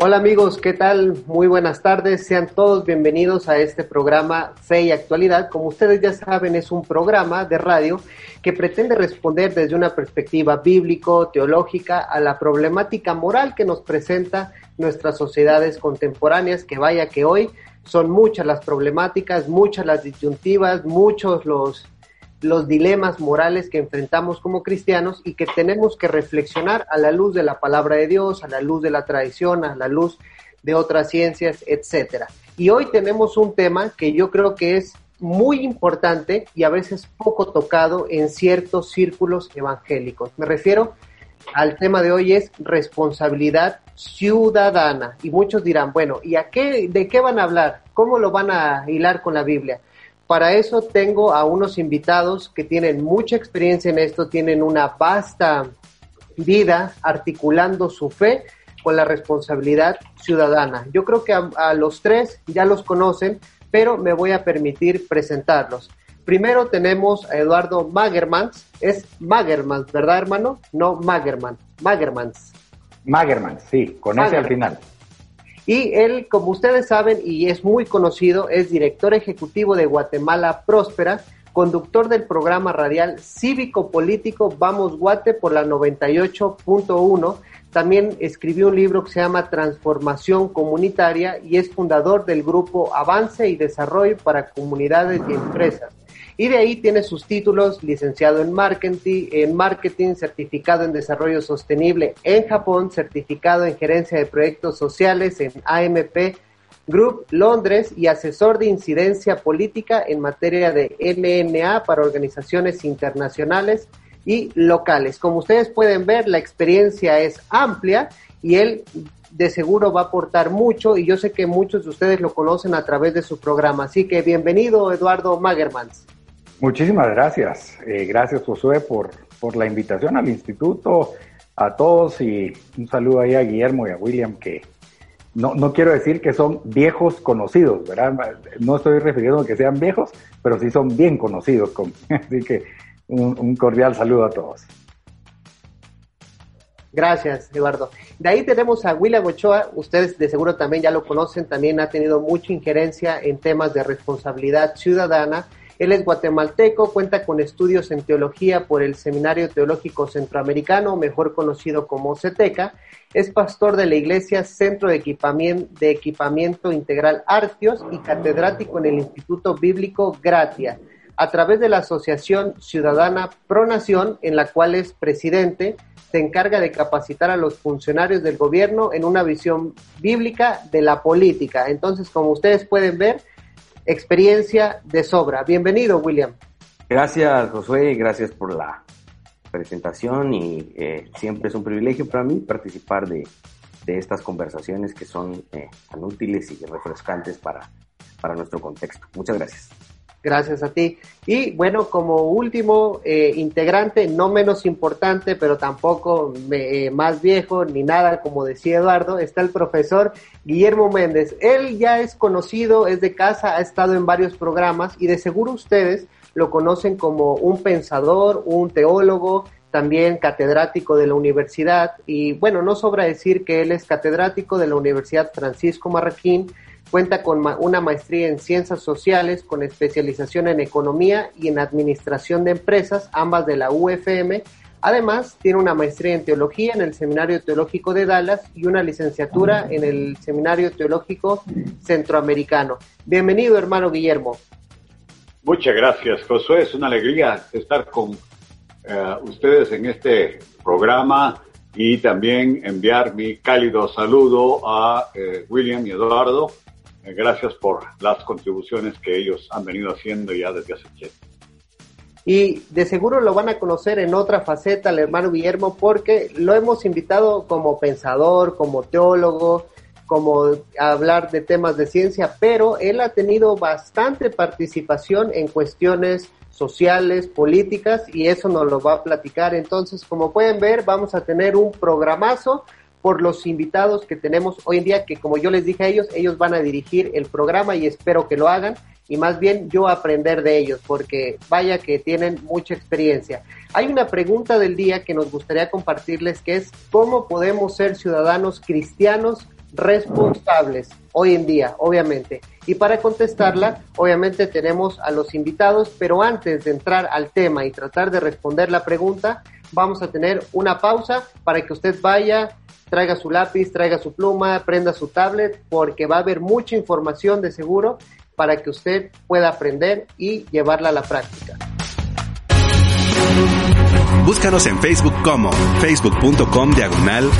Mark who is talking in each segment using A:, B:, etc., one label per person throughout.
A: Hola amigos, ¿qué tal? Muy buenas tardes. Sean todos bienvenidos a este programa y Actualidad. Como ustedes ya saben, es un programa de radio que pretende responder desde una perspectiva bíblico, teológica, a la problemática moral que nos presenta nuestras sociedades contemporáneas, que vaya que hoy son muchas las problemáticas, muchas las disyuntivas, muchos los los dilemas morales que enfrentamos como cristianos y que tenemos que reflexionar a la luz de la palabra de Dios, a la luz de la tradición, a la luz de otras ciencias, etcétera. Y hoy tenemos un tema que yo creo que es muy importante y a veces poco tocado en ciertos círculos evangélicos. Me refiero al tema de hoy es responsabilidad ciudadana y muchos dirán, bueno, ¿y a qué de qué van a hablar? ¿Cómo lo van a hilar con la Biblia? Para eso tengo a unos invitados que tienen mucha experiencia en esto, tienen una vasta vida articulando su fe con la responsabilidad ciudadana. Yo creo que a, los tres ya los conocen, pero me voy a permitir presentarlos. Primero tenemos a Eduardo Magermans. Es Magermans, ¿verdad, hermano? No Magerman. Magermans.
B: Magermans, sí, con ese al final.
A: Y él, como ustedes saben, y es muy conocido, es director ejecutivo de Guatemala Próspera, conductor del programa radial cívico-político Vamos Guate por la 98.1. También escribió un libro que se llama Transformación Comunitaria y es fundador del grupo Avance y Desarrollo para Comunidades y Empresas. Y de ahí tiene sus títulos, licenciado en marketing, en marketing, certificado en desarrollo sostenible en Japón, certificado en gerencia de proyectos sociales en AMP Group Londres y asesor de incidencia política en materia de LNA para organizaciones internacionales y locales. Como ustedes pueden ver, la experiencia es amplia y él de seguro va a aportar mucho y yo sé que muchos de ustedes lo conocen a través de su programa. Así que bienvenido, Eduardo Magermans.
B: Muchísimas gracias. Eh, gracias, Josué, por, por la invitación al instituto, a todos y un saludo ahí a Guillermo y a William, que no, no quiero decir que son viejos conocidos, ¿verdad? No estoy refiriendo a que sean viejos, pero sí son bien conocidos. así que un, un cordial saludo a todos.
A: Gracias, Eduardo. De ahí tenemos a William Ochoa, ustedes de seguro también ya lo conocen, también ha tenido mucha injerencia en temas de responsabilidad ciudadana él es guatemalteco, cuenta con estudios en teología por el Seminario Teológico Centroamericano, mejor conocido como CETECA. Es pastor de la Iglesia Centro de Equipamiento, de Equipamiento Integral Artios y catedrático en el Instituto Bíblico Gratia, a través de la Asociación Ciudadana Pronación, en la cual es presidente, se encarga de capacitar a los funcionarios del gobierno en una visión bíblica de la política. Entonces, como ustedes pueden ver, experiencia de sobra. Bienvenido, William.
C: Gracias, Josué, gracias por la presentación y eh, siempre es un privilegio para mí participar de, estas conversaciones que son eh, tan útiles y refrescantes para, para nuestro contexto. Muchas gracias.
A: Gracias a ti. Y bueno, como último eh, integrante, no menos importante, pero tampoco eh, más viejo ni nada, como decía Eduardo, está el profesor Guillermo Méndez. Él ya es conocido, es de casa, ha estado en varios programas y de seguro ustedes lo conocen como un pensador, un teólogo, también catedrático de la universidad. Y bueno, no sobra decir que él es catedrático de la Universidad Francisco Marroquín Cuenta con una maestría en ciencias sociales con especialización en economía y en administración de empresas, ambas de la UFM. Además, tiene una maestría en teología en el Seminario Teológico de Dallas y una licenciatura en el Seminario Teológico Centroamericano. Bienvenido, hermano Guillermo.
D: Muchas gracias, Josué. Es una alegría estar con eh, ustedes en este programa y también enviar mi cálido saludo a eh, William y Eduardo gracias por las contribuciones que ellos han venido haciendo ya desde hace tiempo.
A: Y de seguro lo van a conocer en otra faceta el hermano Guillermo porque lo hemos invitado como pensador, como teólogo, como a hablar de temas de ciencia, pero él ha tenido bastante participación en cuestiones sociales, políticas, y eso nos lo va a platicar. Entonces, como pueden ver, vamos a tener un programazo por los invitados que tenemos hoy en día, que como yo les dije a ellos, ellos van a dirigir el programa y espero que lo hagan y más bien yo aprender de ellos, porque vaya que tienen mucha experiencia. Hay una pregunta del día que nos gustaría compartirles, que es cómo podemos ser ciudadanos cristianos responsables hoy en día, obviamente. Y para contestarla, obviamente tenemos a los invitados, pero antes de entrar al tema y tratar de responder la pregunta, vamos a tener una pausa para que usted vaya, traiga su lápiz, traiga su pluma, prenda su tablet, porque va a haber mucha información de seguro para que usted pueda aprender y llevarla a la práctica.
E: Búscanos en Facebook como facebook.com diagonal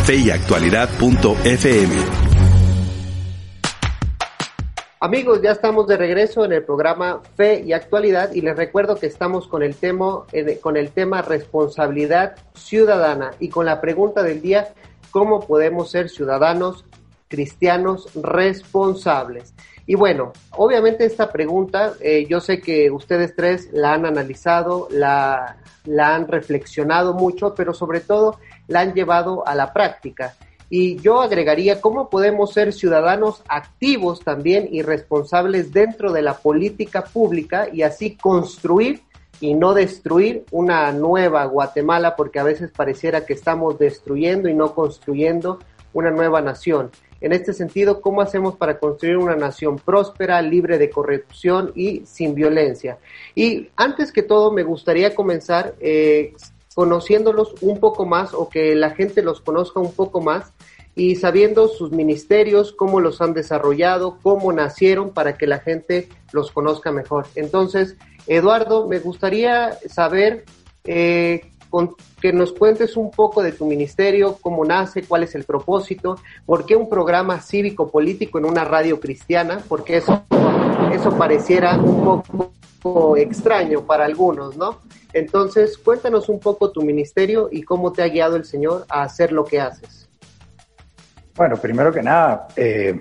A: Amigos, ya estamos de regreso en el programa Fe y Actualidad y les recuerdo que estamos con el tema, eh, con el tema responsabilidad ciudadana y con la pregunta del día, ¿cómo podemos ser ciudadanos cristianos responsables? Y bueno, obviamente esta pregunta, eh, yo sé que ustedes tres la han analizado, la, la han reflexionado mucho, pero sobre todo la han llevado a la práctica. Y yo agregaría cómo podemos ser ciudadanos activos también y responsables dentro de la política pública y así construir y no destruir una nueva Guatemala, porque a veces pareciera que estamos destruyendo y no construyendo una nueva nación. En este sentido, ¿cómo hacemos para construir una nación próspera, libre de corrupción y sin violencia? Y antes que todo, me gustaría comenzar eh, conociéndolos un poco más o que la gente los conozca un poco más y sabiendo sus ministerios, cómo los han desarrollado, cómo nacieron para que la gente los conozca mejor. Entonces, Eduardo, me gustaría saber eh, que nos cuentes un poco de tu ministerio, cómo nace, cuál es el propósito, por qué un programa cívico-político en una radio cristiana, porque eso, eso pareciera un poco extraño para algunos, ¿no? Entonces, cuéntanos un poco tu ministerio y cómo te ha guiado el Señor a hacer lo que haces.
B: Bueno, primero que nada, eh,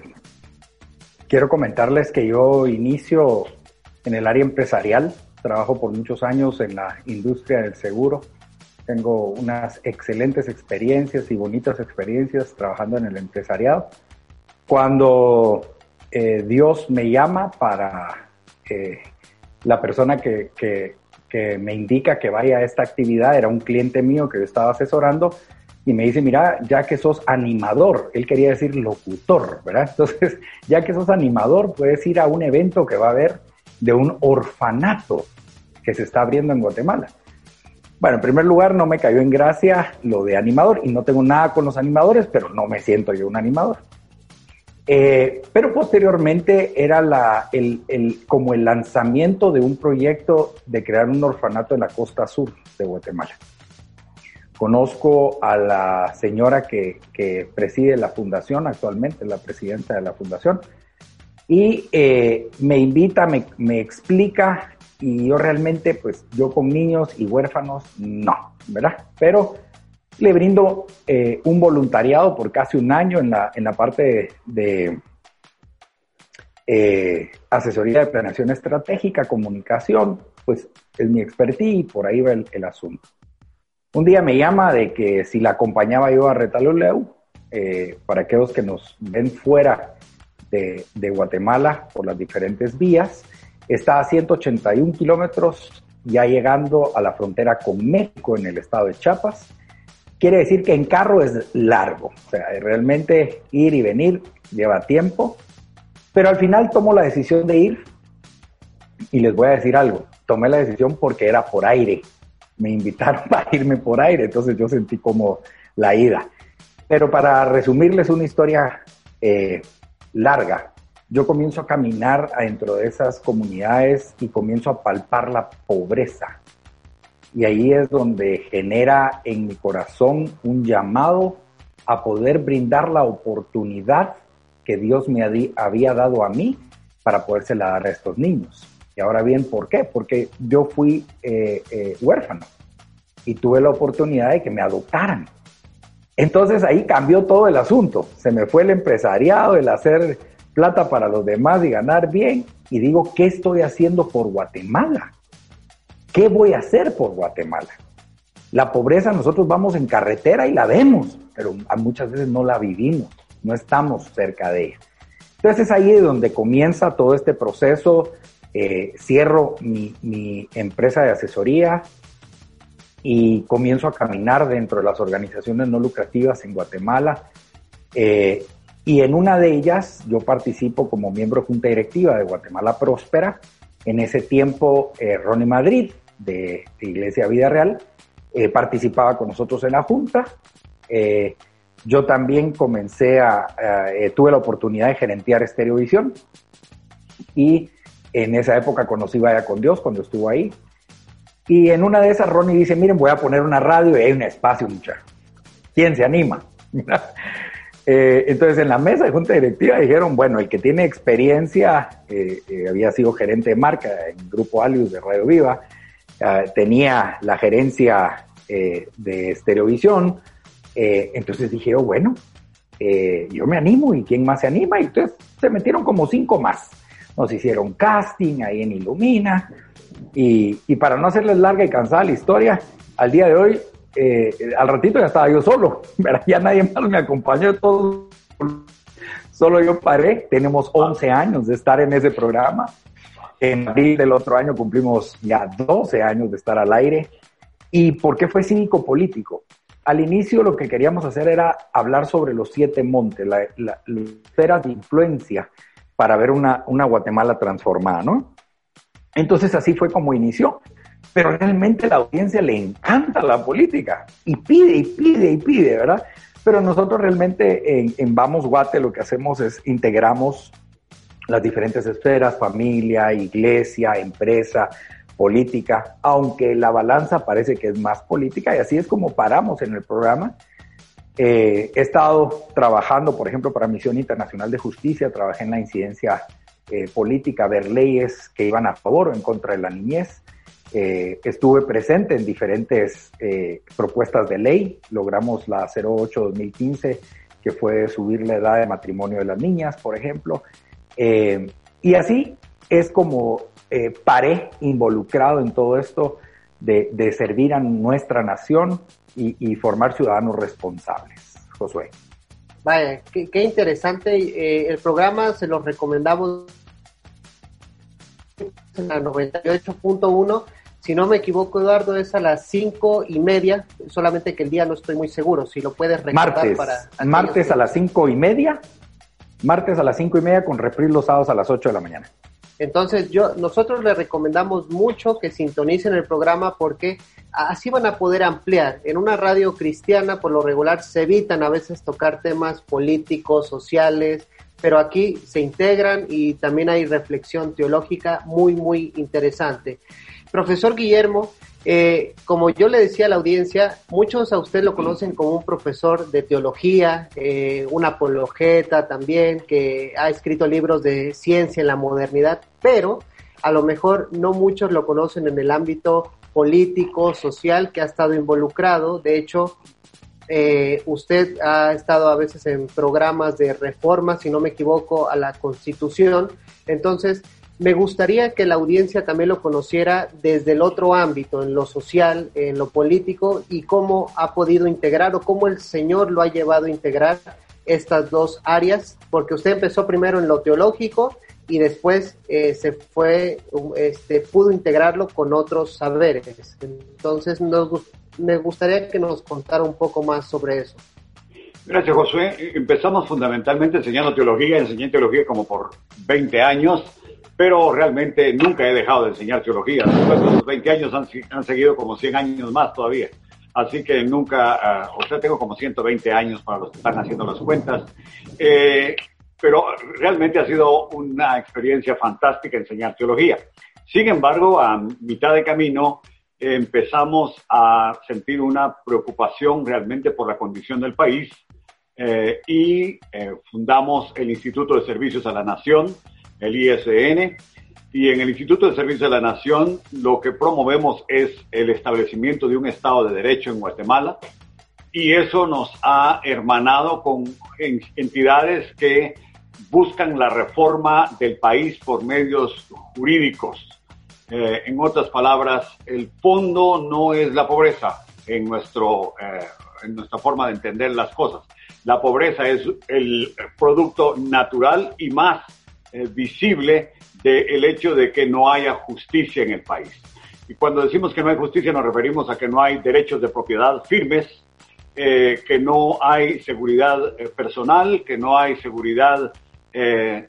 B: quiero comentarles que yo inicio en el área empresarial, trabajo por muchos años en la industria del seguro tengo unas excelentes experiencias y bonitas experiencias trabajando en el empresariado. Cuando eh, Dios me llama para eh, la persona que, que, que, me indica que vaya a esta actividad, era un cliente mío que yo estaba asesorando y me dice, mira, ya que sos animador, él quería decir locutor, ¿verdad? Entonces, ya que sos animador, puedes ir a un evento que va a haber de un orfanato que se está abriendo en Guatemala. Bueno, en primer lugar, no me cayó en gracia lo de animador y no tengo nada con los animadores, pero no me siento yo un animador. Eh, pero posteriormente era la, el, el, como el lanzamiento de un proyecto de crear un orfanato en la costa sur de Guatemala. Conozco a la señora que, que preside la fundación, actualmente la presidenta de la fundación, y eh, me invita, me, me explica y yo realmente, pues yo con niños y huérfanos, no, ¿verdad? Pero le brindo eh, un voluntariado por casi un año en la, en la parte de, eh, asesoría de planeación estratégica, comunicación, pues es mi expertise y por ahí va el, asunto. Un día me llama de que si la acompañaba yo a Retaloleu, para aquellos que nos ven fuera de, Guatemala por las diferentes vías, Está a 181 kilómetros, ya llegando a la frontera con México en el estado de Chiapas. Quiere decir que en carro es largo, o sea, realmente ir y venir lleva tiempo, pero al final tomo la decisión de ir y les voy a decir algo, tomé la decisión porque era por aire, me invitaron para irme por aire, entonces yo sentí como la ida. Pero para resumirles una historia eh, larga, yo comienzo a caminar adentro de esas comunidades y comienzo a palpar la pobreza. Y ahí es donde genera en mi corazón un llamado a poder brindar la oportunidad que Dios me había dado a mí para podérsela dar a estos niños. Y ahora bien, ¿por qué? Porque yo fui eh, eh, huérfano y tuve la oportunidad de que me adoptaran. Entonces ahí cambió todo el asunto. Se me fue el empresariado, el hacer plata para los demás y ganar bien. Y digo, ¿qué estoy haciendo por Guatemala? ¿Qué voy a hacer por Guatemala? La pobreza nosotros vamos en carretera y la vemos, pero muchas veces no la vivimos, no estamos cerca de ella. Entonces es ahí donde comienza todo este proceso. Eh, cierro mi, mi, empresa de asesoría y comienzo a caminar dentro de las organizaciones no lucrativas en Guatemala. Eh, y en una de ellas yo participo como miembro de junta directiva de Guatemala Próspera. En ese tiempo, eh, Ronnie Madrid, de, Iglesia Vida Real, eh, participaba con nosotros en la junta. Eh, yo también comencé a, tuve la oportunidad de gerentear Estereovisión y en esa época conocí Vaya con Dios cuando estuvo ahí. Y en una de esas Ronnie dice, miren, voy a poner una radio y hay un espacio, muchacho. ¿Quién se anima? Eh, entonces, en la mesa de junta directiva dijeron, bueno, el que tiene experiencia, eh, eh, había sido gerente de marca en Grupo Alius de Radio Viva, tenía la gerencia de Estereovisión, entonces dije, oh, bueno, yo me animo y quién más se anima, y entonces se metieron como cinco más. Nos hicieron casting ahí en Ilumina, y, y para no hacerles larga y cansada la historia, al día de hoy eh, al ratito ya estaba yo solo, ya nadie más me acompañó, todo, solo yo paré, tenemos 11 años de estar en ese programa, en abril del otro año cumplimos ya 12 años de estar al aire. ¿Y por qué fue cívico político? Al inicio lo que queríamos hacer era hablar sobre los siete montes, la, la, esferas de influencia para ver una, una Guatemala transformada, ¿no? Entonces así fue como inició pero realmente la audiencia le encanta la política y pide y pide y pide, ¿verdad? Pero nosotros realmente en, Vamos Guate lo que hacemos es integramos las diferentes esferas, familia, iglesia, empresa, política, aunque la balanza parece que es más política y así es como paramos en el programa. Eh, he estado trabajando, por ejemplo, para Misión Internacional de Justicia, trabajé en la incidencia eh, política, ver leyes que iban a favor o en contra de la niñez. Eh, estuve presente en diferentes eh, propuestas de ley. Logramos la 08-2015, que fue subir la edad de matrimonio de las niñas, por ejemplo. Eh, y así es como paré involucrado en todo esto de, servir a nuestra nación y, formar ciudadanos responsables. Josué.
A: Vaya, qué, qué interesante. el programa se lo recomendamos en la 98.1 si no me equivoco, Eduardo, es a las cinco y media, solamente que el día no estoy muy seguro, si lo puedes recordar
B: martes,
A: para...
B: Martes a las cinco y media, martes a las cinco y media con reprise los sábados a las ocho de la mañana.
A: Entonces, yo, nosotros les recomendamos mucho que sintonicen el programa porque así van a poder ampliar. En una radio cristiana, por lo regular, se evitan a veces tocar temas políticos, sociales, pero aquí se integran y también hay reflexión teológica muy, muy interesante. Profesor Guillermo, eh, como yo le decía a la audiencia, muchos a usted lo conocen como un profesor de teología, eh, un apologeta también, que ha escrito libros de ciencia en la modernidad, pero a lo mejor no muchos lo conocen en el ámbito político, social, que ha estado involucrado. De hecho, eh, usted ha estado a veces en programas de reforma, si no me equivoco, a la Constitución. Entonces, me gustaría que la audiencia también lo conociera desde el otro ámbito, en lo social, en lo político, y cómo ha podido integrar o cómo el Señor lo ha llevado a integrar estas dos áreas, porque usted empezó primero en lo teológico y después eh, se fue, este, pudo integrarlo con otros saberes. Entonces, me gustaría que nos contara un poco más sobre eso.
D: Gracias, Josué. Empezamos fundamentalmente enseñando teología, enseñé teología como por 20 años pero realmente nunca he dejado de enseñar teología. Después de los 20 años han, seguido como 100 años más todavía. Así que nunca, uh, o sea, tengo como 120 años para los que están haciendo las cuentas. Eh, pero realmente ha sido una experiencia fantástica enseñar teología. Sin embargo, a mitad de camino empezamos a sentir una preocupación realmente por la condición del país eh, y eh, fundamos el Instituto de Servicios a la Nación, el ISN, y en el Instituto de Servicio de la Nación lo que promovemos es el establecimiento de un Estado de Derecho en Guatemala, y eso nos ha hermanado con entidades que buscan la reforma del país por medios jurídicos. Eh, en otras palabras, el fondo no es la pobreza, en, nuestro, eh, en nuestra forma de entender las cosas. La pobreza es el producto natural y más eh, visible del hecho de que no haya justicia en el país. Y cuando decimos que no hay justicia nos referimos a que no hay derechos de propiedad firmes, eh, que no hay seguridad eh, personal, que no hay seguridad eh,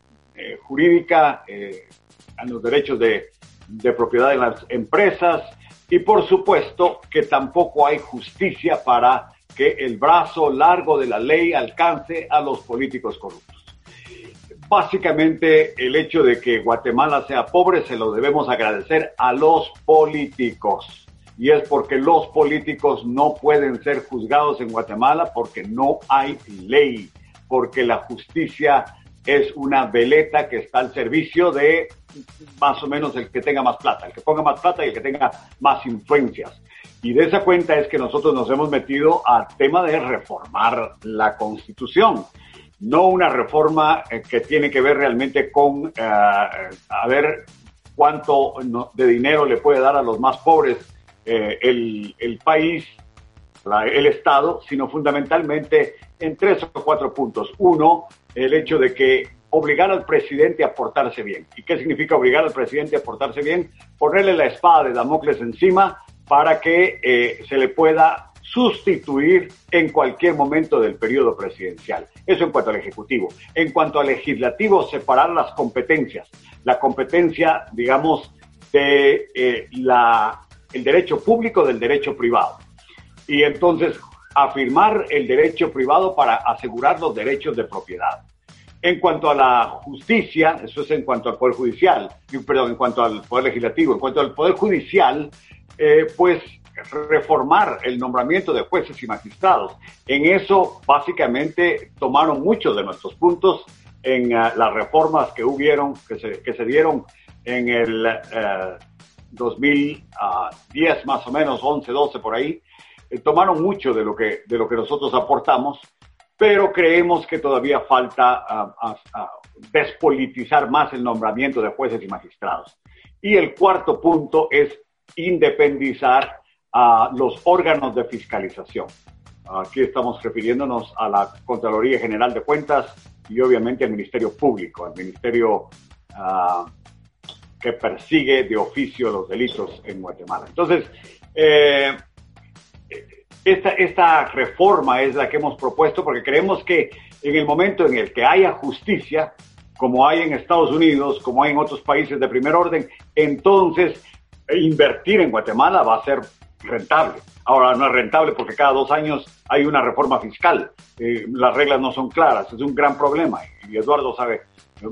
D: jurídica en los derechos de, de propiedad de las empresas y por supuesto que tampoco hay justicia para que el brazo largo de la ley alcance a los políticos corruptos. Básicamente el hecho de que Guatemala sea pobre se lo debemos agradecer a los políticos y es porque los políticos no pueden ser juzgados en Guatemala porque no hay ley, porque la justicia es una veleta que está al servicio de más o menos el que tenga más plata, el que ponga más plata y el que tenga más influencias. Y de esa cuenta es que nosotros nos hemos metido al tema de reformar la constitución. No una reforma eh, que tiene que ver realmente con eh, a ver cuánto de dinero le puede dar a los más pobres eh, el, país, el Estado, sino fundamentalmente en tres o cuatro puntos. Uno, el hecho de que obligar al presidente a portarse bien. ¿Y qué significa obligar al presidente a portarse bien? Ponerle la espada de Damocles encima para que eh, se le pueda sustituir en cualquier momento del periodo presidencial. Eso en cuanto al Ejecutivo. En cuanto al Legislativo, separar las competencias. La competencia, digamos, de eh, la el derecho público del derecho privado. Y entonces afirmar el derecho privado para asegurar los derechos de propiedad. En cuanto a la justicia, eso es en cuanto al Poder Judicial, perdón, en cuanto al Poder Legislativo, en cuanto al Poder Judicial, eh, pues reformar el nombramiento de jueces y magistrados. En eso, básicamente, tomaron muchos de nuestros puntos en uh, las reformas que hubieron, que se, que se dieron en el uh, 2010 más o menos, 11, 12 por ahí, eh, tomaron mucho de lo, que, de lo que nosotros aportamos, pero creemos que todavía falta despolitizar más el nombramiento de jueces y magistrados. Y el cuarto punto es independizar a los órganos de fiscalización. Aquí estamos refiriéndonos a la Contraloría General de Cuentas y obviamente al Ministerio Público, al Ministerio uh, que persigue de oficio los delitos en Guatemala. Entonces, eh, esta, esta reforma es la que hemos propuesto porque creemos que en el momento en el que haya justicia, como hay en Estados Unidos, como hay en otros países de primer orden, entonces invertir en Guatemala va a ser rentable. Ahora no es rentable porque cada dos años hay una reforma fiscal. Eh, las reglas no son claras, es un gran problema y Eduardo sabe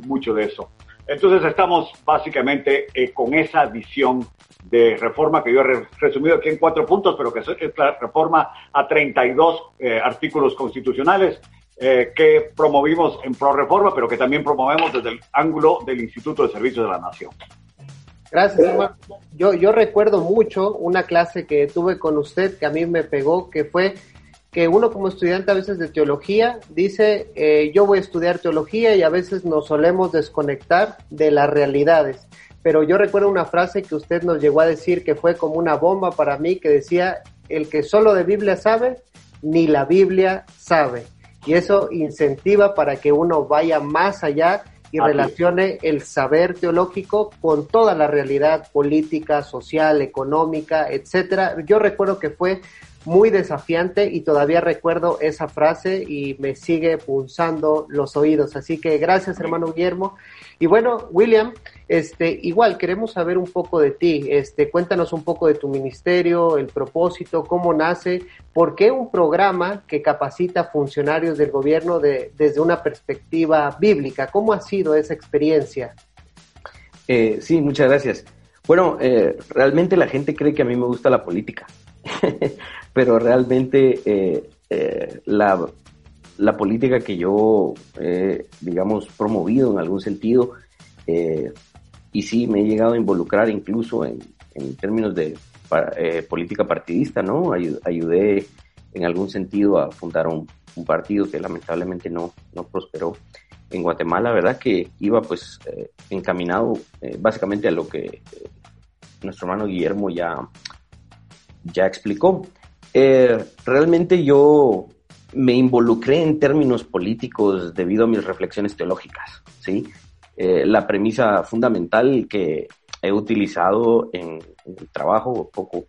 D: mucho de eso. Entonces estamos básicamente eh, con esa visión de reforma que yo he resumido aquí en cuatro puntos, pero que es la reforma a 32 eh, artículos constitucionales eh, que promovimos en Pro Reforma, pero que también promovemos desde el ángulo del Instituto de Servicios de la Nación.
A: Gracias, hermano. Yo, yo recuerdo mucho una clase que tuve con usted que a mí me pegó, que fue que uno como estudiante a veces de teología dice, eh, yo voy a estudiar teología y a veces nos solemos desconectar de las realidades. Pero yo recuerdo una frase que usted nos llegó a decir que fue como una bomba para mí, que decía, el que solo de Biblia sabe, ni la Biblia sabe. Y eso incentiva para que uno vaya más allá y relacione el saber teológico con toda la realidad política, social, económica, etcétera. Yo recuerdo que fue muy desafiante y todavía recuerdo esa frase y me sigue punzando los oídos. Así que gracias, hermano Guillermo. Y bueno, William, este, igual queremos saber un poco de ti. Este, cuéntanos un poco de tu ministerio, el propósito, cómo nace, por qué un programa que capacita funcionarios del gobierno de, desde una perspectiva bíblica. ¿Cómo ha sido esa experiencia?
C: Eh, sí, muchas gracias. Bueno, eh, realmente la gente cree que a mí me gusta la política. pero realmente eh, eh, la, política que yo, he, digamos, promovido en algún sentido, eh, y sí me he llegado a involucrar incluso en, términos de política partidista, ¿no? ayudé en algún sentido a fundar un, partido que lamentablemente no, no prosperó en Guatemala, ¿verdad? Que iba pues encaminado básicamente a lo que nuestro hermano Guillermo ya, ya explicó. Eh, realmente yo me involucré en términos políticos debido a mis reflexiones teológicas, ¿sí? Eh, la premisa fundamental que he utilizado en, el trabajo, poco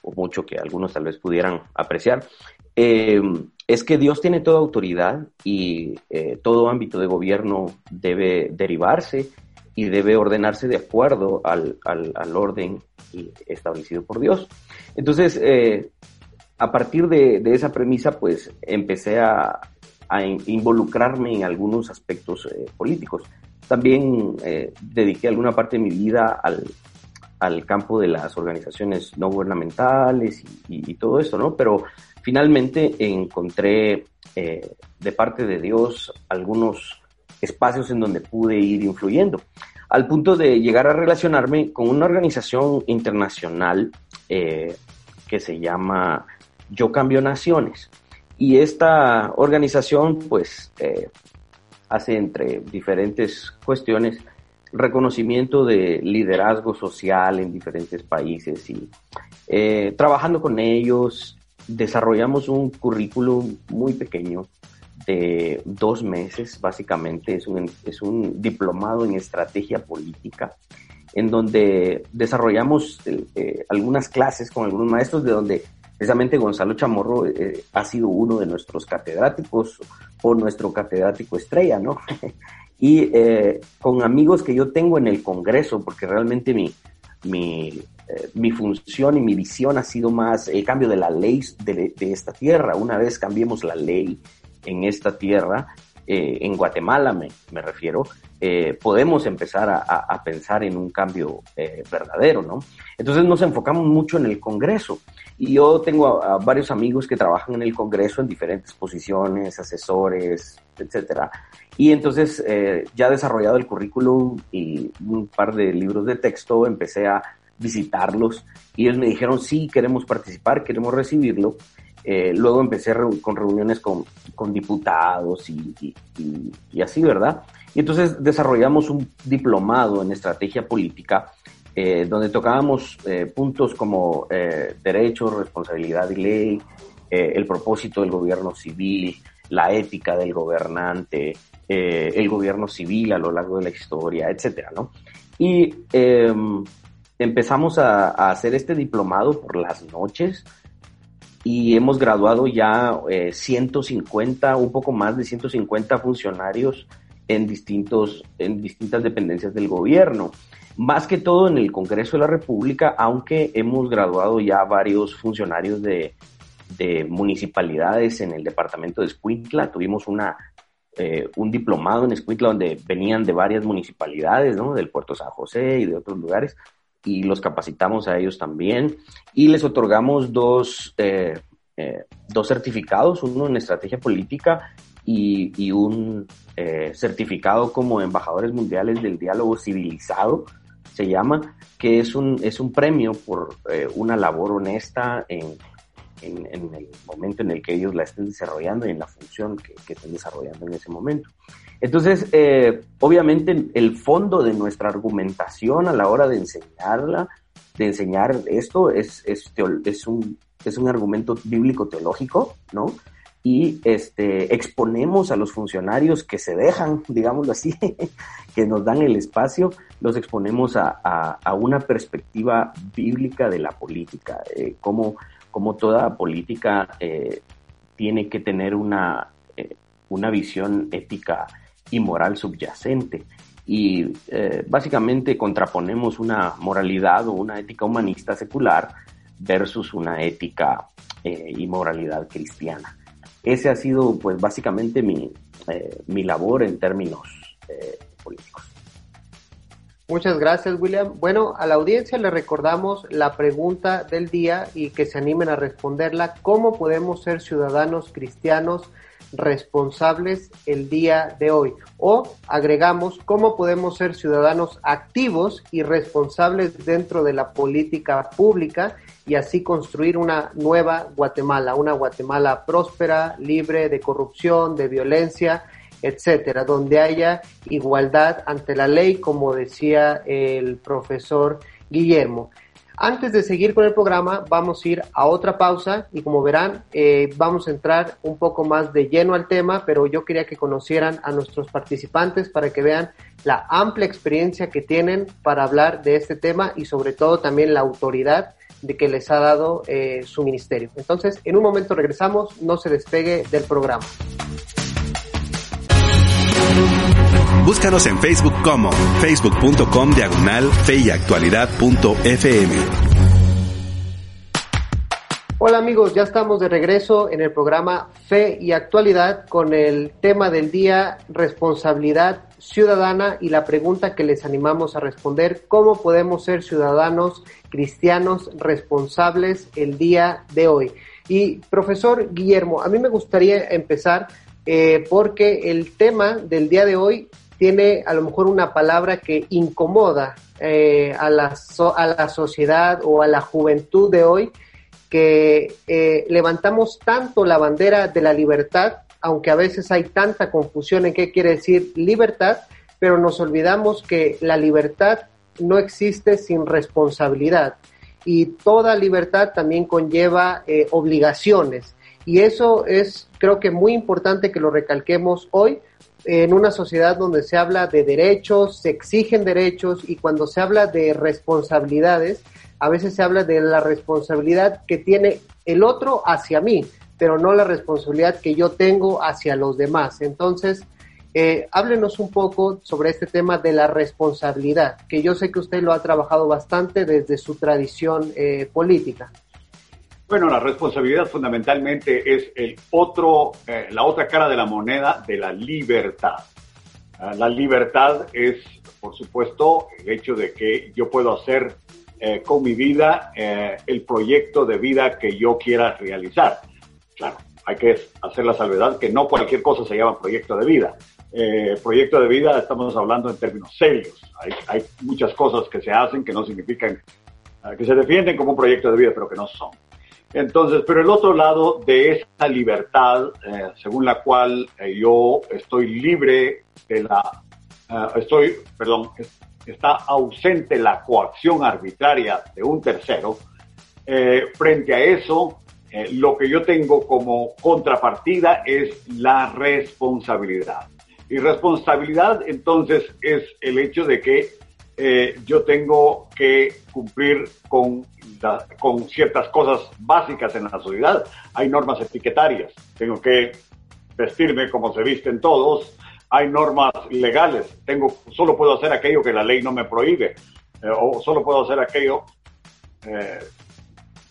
C: o mucho que algunos tal vez pudieran apreciar, eh, es que Dios tiene toda autoridad y eh, todo ámbito de gobierno debe derivarse y debe ordenarse de acuerdo al, orden establecido por Dios. Entonces, a partir de, esa premisa, pues empecé a, involucrarme en algunos aspectos políticos. También eh, dediqué alguna parte de mi vida al, campo de las organizaciones no gubernamentales y, todo eso, ¿no? Pero finalmente encontré eh, de parte de Dios algunos espacios en donde pude ir influyendo, al punto de llegar a relacionarme con una organización internacional eh, que se llama Yo Cambio Naciones. Y esta organización, pues, hace entre diferentes cuestiones reconocimiento de liderazgo social en diferentes países y eh, trabajando con ellos desarrollamos un currículum muy pequeño de dos meses, básicamente es un, es un diplomado en estrategia política, en donde desarrollamos eh, algunas clases con algunos maestros de donde Precisamente Gonzalo Chamorro eh, ha sido uno de nuestros catedráticos o nuestro catedrático estrella, ¿no? y eh, con amigos que yo tengo en el Congreso, porque realmente mi, mi, eh, mi función y mi visión ha sido más el cambio de la ley de, de esta tierra. Una vez cambiemos la ley en esta tierra, en Guatemala me, me refiero, podemos empezar a, a, pensar en un cambio verdadero, ¿no? Entonces nos enfocamos mucho en el Congreso. Y yo tengo a, varios amigos que trabajan en el Congreso en diferentes posiciones, asesores, etcétera. Y entonces, eh, ya desarrollado el currículum y un par de libros de texto, empecé a visitarlos y ellos me dijeron, sí, queremos participar, queremos recibirlo. Eh, luego empecé con reuniones con, con diputados y, y, así, ¿verdad? Y entonces desarrollamos un diplomado en estrategia política eh, donde tocábamos eh, puntos como eh, derecho, responsabilidad y ley, el propósito del gobierno civil, la ética del gobernante, el gobierno civil a lo largo de la historia, etcétera, ¿no? Y em, empezamos a, a, hacer este diplomado por las noches y hemos graduado ya 150, un poco más de 150 funcionarios en, distintos, en distintas dependencias del gobierno más que todo en el Congreso de la República, aunque hemos graduado ya varios funcionarios de, municipalidades en el departamento de Escuintla. Tuvimos una, eh, un diplomado en Escuintla donde venían de varias municipalidades, ¿no? del Puerto San José y de otros lugares, y los capacitamos a ellos también. Y les otorgamos dos, eh, eh, dos certificados, uno en estrategia política y, y un certificado como embajadores mundiales del diálogo civilizado se llama, que es un, es un premio por eh, una labor honesta en, en, el momento en el que ellos la estén desarrollando y en la función que, estén desarrollando en ese momento. Entonces, eh, obviamente el fondo de nuestra argumentación a la hora de enseñarla, de enseñar esto, es, es, es, un, es un argumento bíblico teológico, ¿no? y este, exponemos a los funcionarios que se dejan, digámoslo así, que nos dan el espacio, los exponemos a, a, una perspectiva bíblica de la política, eh, como, como toda política eh, tiene que tener una, eh, una visión ética y moral subyacente. Y básicamente contraponemos una moralidad o una ética humanista secular versus una ética y moralidad cristiana ese ha sido pues básicamente mi, eh, mi labor en términos eh, políticos.
A: Muchas gracias, William. Bueno, a la audiencia le recordamos la pregunta del día y que se animen a responderla. ¿Cómo podemos ser ciudadanos cristianos responsables el día de hoy? O agregamos, ¿cómo podemos ser ciudadanos activos y responsables dentro de la política pública y así construir una nueva Guatemala, una Guatemala próspera, libre de corrupción, de violencia, etcétera, donde haya igualdad ante la ley, como decía el profesor Guillermo. Antes de seguir con el programa, vamos a ir a otra pausa y como verán, eh, vamos a entrar un poco más de lleno al tema, pero yo quería que conocieran a nuestros participantes para que vean la amplia experiencia que tienen para hablar de este tema y sobre todo también la autoridad de que les ha dado eh, su ministerio. Entonces, en un momento regresamos, no se despegue del programa.
E: Búscanos en Facebook como facebook.com diagonal feyactualidad.fm.
A: Hola amigos, ya estamos de regreso en el programa Fe y Actualidad con el tema del día responsabilidad ciudadana y la pregunta que les animamos a responder, ¿cómo podemos ser ciudadanos cristianos responsables el día de hoy? Y profesor Guillermo, a mí me gustaría empezar eh, porque el tema del día de hoy tiene a lo mejor una palabra que incomoda eh, a, la a la sociedad o a la juventud de hoy, que eh, levantamos tanto la bandera de la libertad, aunque a veces hay tanta confusión en qué quiere decir libertad, pero nos olvidamos que la libertad no existe sin responsabilidad y toda libertad también conlleva eh, obligaciones. Y eso es, creo que muy importante que lo recalquemos hoy, en una sociedad donde se habla de derechos, se exigen derechos y cuando se habla de responsabilidades, a veces se habla de la responsabilidad que tiene el otro hacia mí, pero no la responsabilidad que yo tengo hacia los demás. Entonces, eh, háblenos un poco sobre este tema de la responsabilidad, que yo sé que usted lo ha trabajado bastante desde su tradición eh, política.
D: Bueno, la responsabilidad fundamentalmente es el otro, eh, la otra cara de la moneda de la libertad. Ah, la libertad es, por supuesto, el hecho de que yo puedo hacer eh, con mi vida eh, el proyecto de vida que yo quiera realizar. Claro, hay que hacer la salvedad que no cualquier cosa se llama proyecto de vida. proyecto de vida estamos hablando en términos serios. Hay, hay muchas cosas que se hacen que no significan, que se defienden como un proyecto de vida, pero que no son. Entonces, pero el otro lado de esa libertad, eh, según la cual eh, yo estoy libre de la, eh, estoy, perdón, está ausente la coacción arbitraria de un tercero, frente a eso, lo que yo tengo como contrapartida es la responsabilidad. Y responsabilidad entonces es el hecho de que yo tengo que cumplir con con ciertas cosas básicas en la sociedad. Hay normas etiquetarias. Tengo que vestirme como se visten todos. Hay normas legales. Tengo, solo puedo hacer aquello que la ley no me prohíbe. Eh, o solo puedo hacer aquello eh,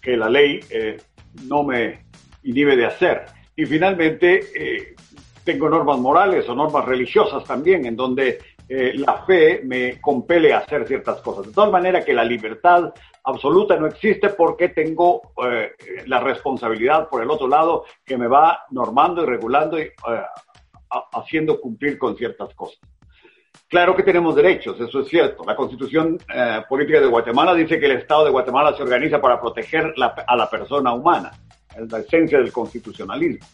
D: que la ley eh, no me inhibe de hacer. Y finalmente, tengo normas morales o normas religiosas también, en donde la fe me compele a hacer ciertas cosas. De tal manera que la libertad absoluta no existe porque tengo eh, la responsabilidad por el otro lado que me va normando y regulando y eh, haciendo cumplir con ciertas cosas. Claro que tenemos derechos, eso es cierto. La constitución eh, política de Guatemala dice que el Estado de Guatemala se organiza para proteger a la persona humana, es la esencia del constitucionalismo.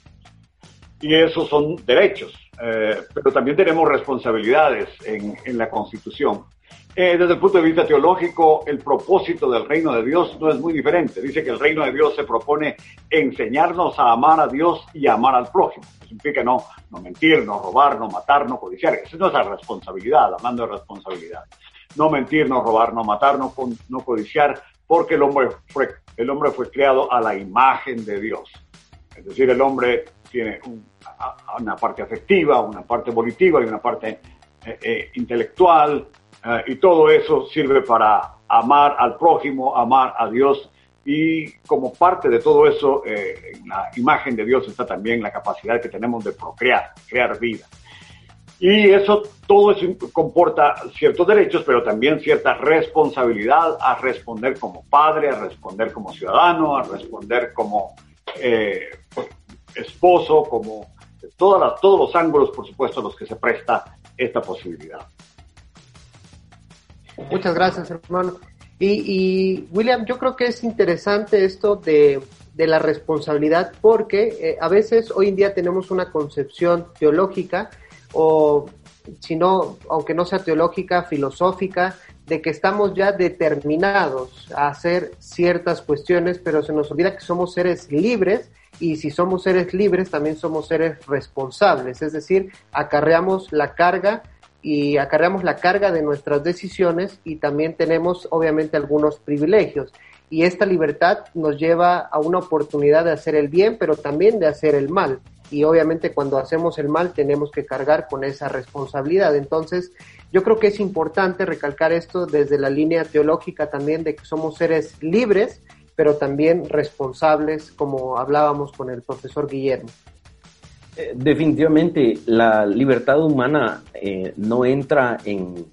D: Y esos son derechos, pero también tenemos responsabilidades en, en la constitución. Eh, desde el punto de vista teológico, el propósito del reino de Dios no es muy diferente. Dice que el reino de Dios se propone enseñarnos a amar a Dios y amar al prójimo. Eso significa no, no mentir, no robar, no matar, no codiciar. Esa es nuestra responsabilidad, hablando de responsabilidad. No mentir, no robar, no matar, no, no codiciar, porque el hombre, fue, el hombre fue creado a la imagen de Dios. Es decir, el hombre tiene una parte afectiva, una parte volitiva y una parte eh, eh, intelectual, eh, y todo eso sirve para amar al prójimo, amar a Dios. Y como parte de todo eso, eh, en la imagen de Dios está también la capacidad que tenemos de procrear, crear vida. Y eso, todo eso comporta ciertos derechos, pero también cierta responsabilidad a responder como padre, a responder como ciudadano, a responder como eh, esposo, como todas todos los ángulos, por supuesto, a los que se presta esta posibilidad.
A: Muchas gracias, hermano. Y, William, yo creo que es interesante esto de, la responsabilidad porque eh, a veces hoy en día tenemos una concepción teológica o si no, aunque no sea teológica, filosófica, de que estamos ya determinados a hacer ciertas cuestiones, pero se nos olvida que somos seres libres y si somos seres libres también somos seres responsables, es decir, acarreamos la carga y acarreamos la carga de nuestras decisiones y también tenemos obviamente algunos privilegios. Y esta libertad nos lleva a una oportunidad de hacer el bien, pero también de hacer el mal. Y obviamente cuando hacemos el mal tenemos que cargar con esa responsabilidad. Entonces, yo creo que es importante recalcar esto desde la línea teológica también de que somos seres libres, pero también responsables, como hablábamos con el profesor Guillermo.
C: Eh, definitivamente, la libertad humana eh, no entra en,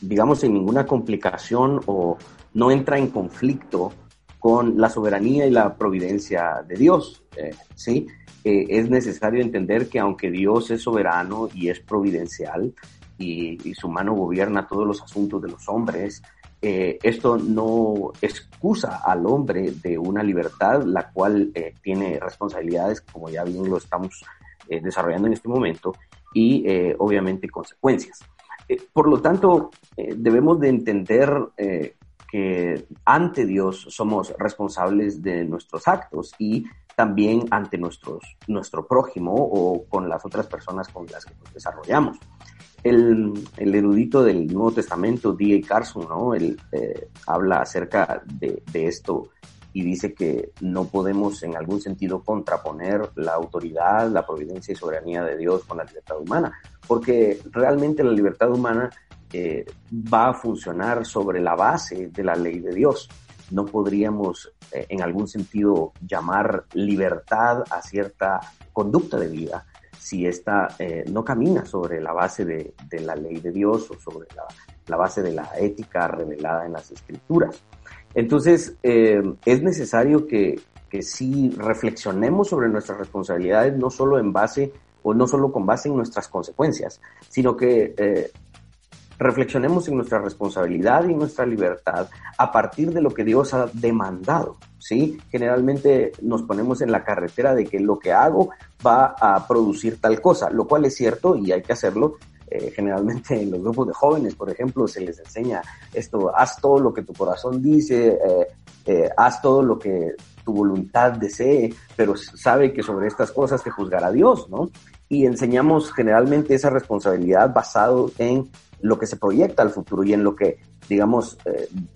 C: digamos, en ninguna complicación o no entra en conflicto con la soberanía y la providencia de Dios, eh, ¿sí? es necesario entender que aunque Dios es soberano y es providencial y, su mano gobierna todos los asuntos de los hombres, eh, esto no excusa al hombre de una libertad la cual eh, tiene responsabilidades, como ya bien lo estamos eh, desarrollando en este momento, y obviamente consecuencias. por lo tanto, debemos de entender que ante Dios somos responsables de nuestros actos y también ante nuestro prójimo o con las otras personas con las que nos desarrollamos el, erudito del Nuevo Testamento, D.A. Carson, ¿no? Él eh, habla acerca de, de, esto y dice que no podemos en algún sentido contraponer la autoridad, la providencia y soberanía de Dios con la libertad humana, porque realmente la libertad humana eh, va a funcionar sobre la base de la ley de Dios. No podríamos eh, en algún sentido llamar libertad a cierta conducta de vida si esta eh, no camina sobre la base de, la ley de Dios o sobre la, base de la ética revelada en las escrituras. Entonces, eh, es necesario que, que sí reflexionemos sobre nuestras responsabilidades, no solo en base o no solo con base en nuestras consecuencias, sino que eh, reflexionemos en nuestra responsabilidad y nuestra libertad a partir de lo que Dios ha demandado. ¿Sí? Generalmente nos ponemos en la carretera de que lo que hago va a producir tal cosa, lo cual es cierto y hay que hacerlo. Eh, generalmente en los grupos de jóvenes, por ejemplo, se les enseña esto, haz todo lo que tu corazón dice, eh, eh, haz todo lo que tu voluntad desee, pero sabe que sobre estas cosas te juzgará Dios, ¿no? Y enseñamos generalmente esa responsabilidad basado en lo que se proyecta al futuro y en lo que, digamos,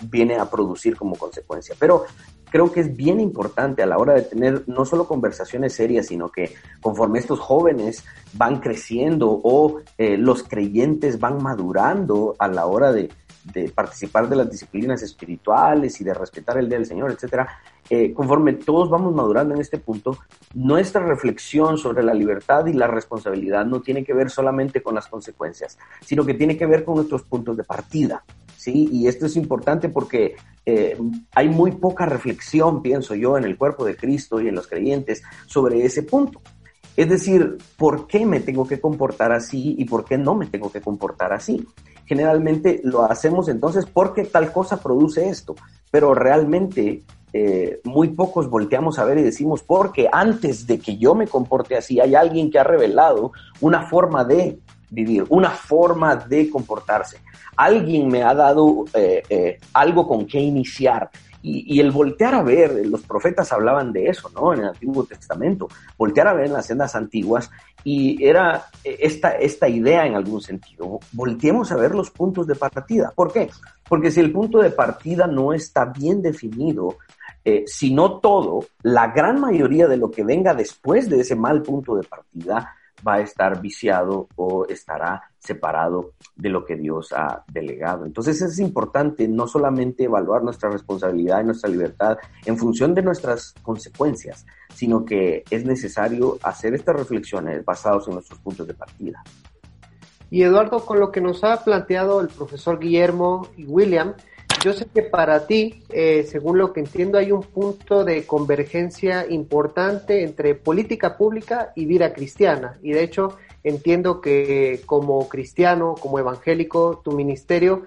C: viene a producir como consecuencia. Pero creo que es bien importante a la hora de tener no solo conversaciones serias, sino que conforme estos jóvenes van creciendo o eh, los creyentes van madurando a la hora de, de participar de las disciplinas espirituales y de respetar el Día del Señor, etcétera, eh, conforme todos vamos madurando en este punto, nuestra reflexión sobre la libertad y la responsabilidad no tiene que ver solamente con las consecuencias, sino que tiene que ver con nuestros puntos de partida. ¿sí? Y esto es importante porque eh, hay muy poca reflexión, pienso yo, en el cuerpo de Cristo y en los creyentes sobre ese punto. Es decir, ¿por qué me tengo que comportar así y por qué no me tengo que comportar así? Generalmente lo hacemos entonces porque tal cosa produce esto, pero realmente eh, muy pocos volteamos a ver y decimos, porque antes de que yo me comporte así, hay alguien que ha revelado una forma de vivir, una forma de comportarse. Alguien me ha dado eh, eh, algo con que iniciar. Y, el voltear a ver, los profetas hablaban de eso, ¿no? En el Antiguo Testamento, voltear a ver en las sendas antiguas y era esta, esta idea en algún sentido. Volteemos a ver los puntos de partida. ¿Por qué? Porque si el punto de partida no está bien definido, eh, si no todo, la gran mayoría de lo que venga después de ese mal punto de partida va a estar viciado o estará separado de lo que Dios ha delegado. Entonces es importante no solamente evaluar nuestra responsabilidad y nuestra libertad en función de nuestras consecuencias, sino que es necesario hacer estas reflexiones basadas en nuestros puntos de partida.
A: Y Eduardo, con lo que nos ha planteado el profesor Guillermo y William, yo sé que para ti, eh, según lo que entiendo, hay un punto de convergencia importante entre política pública y vida cristiana. Y de hecho, entiendo que como cristiano, como evangélico, tu ministerio,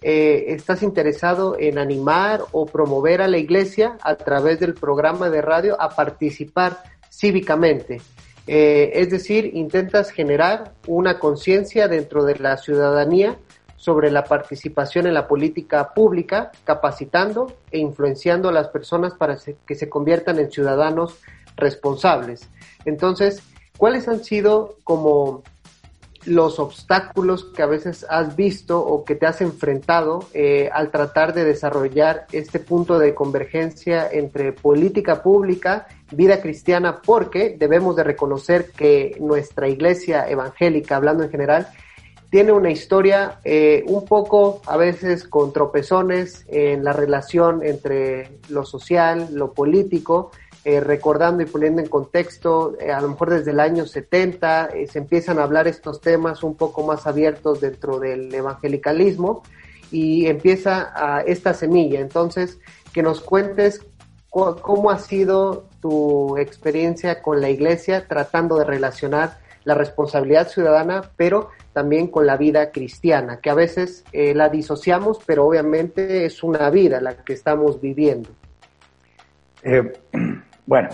A: eh, estás interesado en animar o promover a la iglesia a través del programa de radio a participar cívicamente. Eh, es decir, intentas generar una conciencia dentro de la ciudadanía sobre la participación en la política pública, capacitando e influenciando a las personas para que se conviertan en ciudadanos responsables. Entonces, ¿cuáles han sido como los obstáculos que a veces has visto o que te has enfrentado eh, al tratar de desarrollar este punto de convergencia entre política pública, vida cristiana, porque debemos de reconocer que nuestra iglesia evangélica, hablando en general, tiene una historia eh, un poco a veces con tropezones en la relación entre lo social, lo político, eh, recordando y poniendo en contexto, eh, a lo mejor desde el año 70 eh, se empiezan a hablar estos temas un poco más abiertos dentro del evangelicalismo y empieza a esta semilla. Entonces, que nos cuentes cómo ha sido tu experiencia con la iglesia tratando de relacionar la responsabilidad ciudadana, pero también con la vida cristiana, que a veces la disociamos, pero obviamente es una vida la que estamos viviendo.
B: Bueno,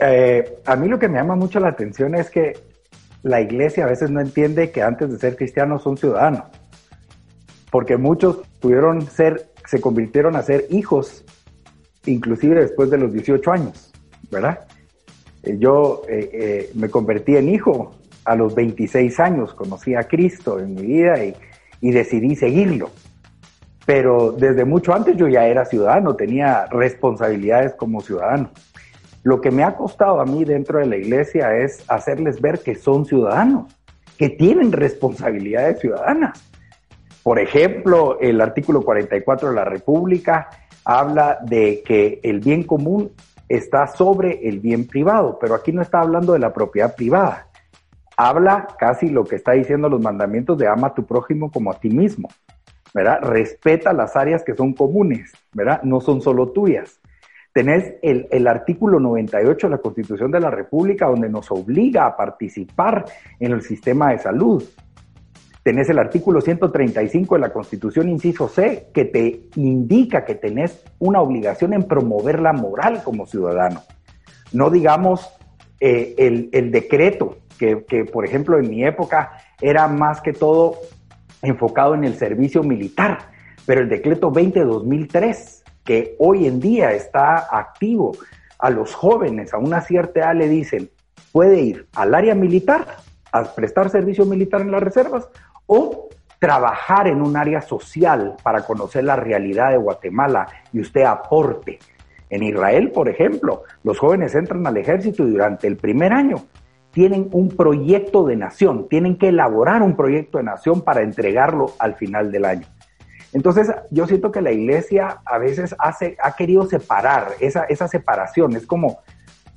B: eh, a mí lo que me llama mucho la atención es que la iglesia a veces no entiende que antes de ser cristianos son ciudadanos, porque muchos pudieron ser, se convirtieron a ser hijos, inclusive después de los 18 años, ¿verdad? Eh, yo eh, me convertí en hijo a los 26 años, conocí a Cristo en mi vida y, decidí seguirlo pero desde mucho antes yo ya era ciudadano, tenía responsabilidades como ciudadano. Lo que me ha costado a mí dentro de la iglesia es hacerles ver que son ciudadanos, que tienen responsabilidades ciudadanas. Por ejemplo, el artículo 44 de la República habla de que el bien común está sobre el bien privado, pero aquí no está hablando de la propiedad privada. Habla casi lo que está diciendo los mandamientos de ama a tu prójimo como a ti mismo. ¿verdad? Respeta las áreas que son comunes, ¿verdad? No son solo tuyas. Tenés el, artículo 98 de la Constitución de la República donde nos obliga a participar en el sistema de salud. Tenés el artículo 135 de la Constitución, inciso C, que te indica que tenés una obligación en promover la moral como ciudadano. No digamos eh, el, decreto, que, por ejemplo en mi época era más que todo enfocado en el servicio militar, pero el decreto 20-2003, que hoy en día está activo, a los jóvenes a una cierta edad le dicen, puede ir al área militar a prestar servicio militar en las reservas o trabajar en un área social para conocer la realidad de Guatemala y usted aporte. En Israel, por ejemplo, los jóvenes entran al ejército y durante el primer año tienen un proyecto de nación, tienen que elaborar un proyecto de nación para entregarlo al final del año. Entonces, yo siento que la iglesia a veces hace, ha querido separar esa, esa separación. Es como,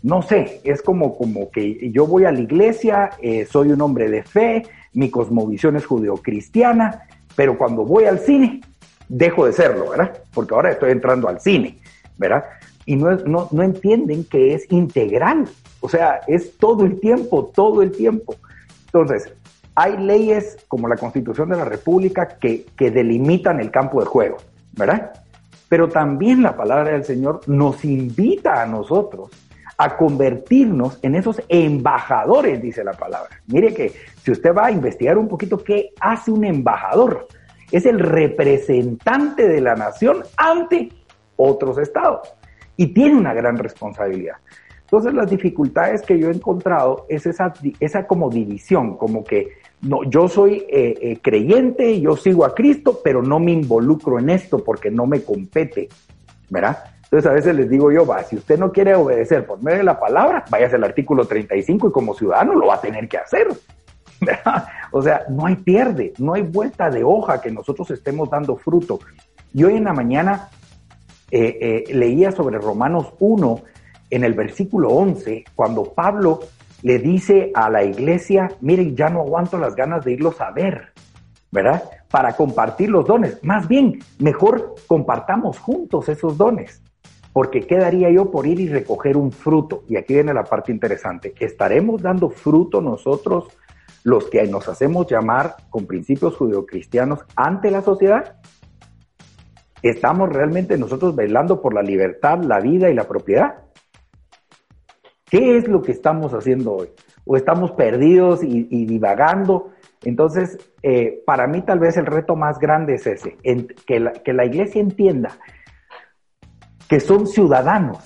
B: no sé, es como, como que yo voy a la iglesia, eh, soy un hombre de fe, mi cosmovisión es judeocristiana, pero cuando voy al cine, dejo de serlo, ¿verdad? Porque ahora estoy entrando al cine, ¿verdad? Y no, no, no entienden que es integral o sea, es todo el tiempo, todo el tiempo. Entonces, hay leyes como la Constitución de la República que, que delimitan el campo de juego, ¿verdad? Pero también la palabra del Señor nos invita a nosotros a convertirnos en esos embajadores, dice la palabra. Mire que si usted va a investigar un poquito qué hace un embajador, es el representante de la nación ante otros estados y tiene una gran responsabilidad. Entonces las dificultades que yo he encontrado es esa, esa como división, como que no, yo soy eh, eh, creyente, yo sigo a Cristo, pero no me involucro en esto porque no me compete, ¿verdad? Entonces a veces les digo yo, va, si usted no quiere obedecer por medio de la palabra, váyase al artículo 35 y como ciudadano lo va a tener que hacer. ¿verdad? O sea, no hay pierde, no hay vuelta de hoja que nosotros estemos dando fruto. Y hoy en la mañana eh, leía sobre Romanos 1 en el versículo 11, cuando Pablo le dice a la iglesia, miren, ya no aguanto las ganas de irlos a ver, ¿verdad? Para compartir los dones. Más bien, mejor compartamos juntos esos dones. Porque ¿qué daría yo por ir y recoger un fruto? Y aquí viene la parte interesante. ¿Estaremos dando fruto nosotros, los que nos hacemos llamar con principios judeocristianos, ante la sociedad? ¿Estamos realmente nosotros velando por la libertad, la vida y la propiedad? ¿Qué es lo que estamos haciendo hoy? ¿O estamos perdidos y, divagando Entonces, eh, para mí tal vez el reto más grande es ese, que, la, iglesia entienda que son ciudadanos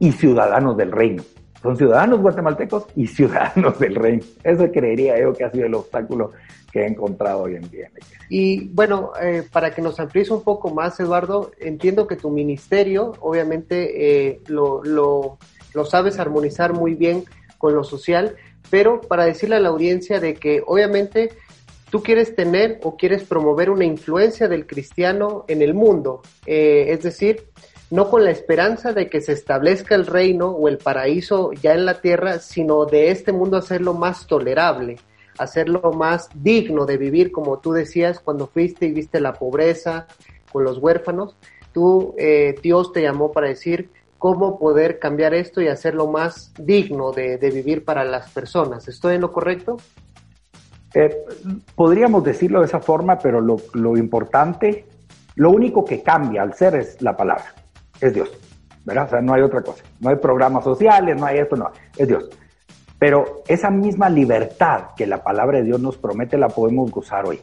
B: y ciudadanos del reino. Son ciudadanos guatemaltecos y ciudadanos del reino. Eso creería yo que ha sido el obstáculo que he encontrado hoy en día.
A: Y bueno, eh, para que nos amplíes un poco más, Eduardo, entiendo que tu ministerio obviamente eh, lo, lo, lo sabes armonizar muy bien con lo social, pero para decirle a la audiencia de que obviamente tú quieres tener o quieres promover una influencia del cristiano en el mundo, eh, es decir, no con la esperanza de que se establezca el reino o el paraíso ya en la tierra, sino de este mundo hacerlo más tolerable, hacerlo más digno de vivir, como tú decías cuando fuiste y viste la pobreza con los huérfanos. Tú, eh, Dios te llamó para decir cómo poder cambiar esto y hacerlo más digno de, vivir para las personas. ¿Estoy en lo correcto?
B: Eh, podríamos decirlo de esa forma, pero lo, lo importante, lo único que cambia al ser es la palabra es Dios, ¿verdad? O sea, no hay otra cosa. No hay programas sociales, no hay esto, no, es Dios. Pero esa misma libertad que la palabra de Dios nos promete la podemos gozar hoy.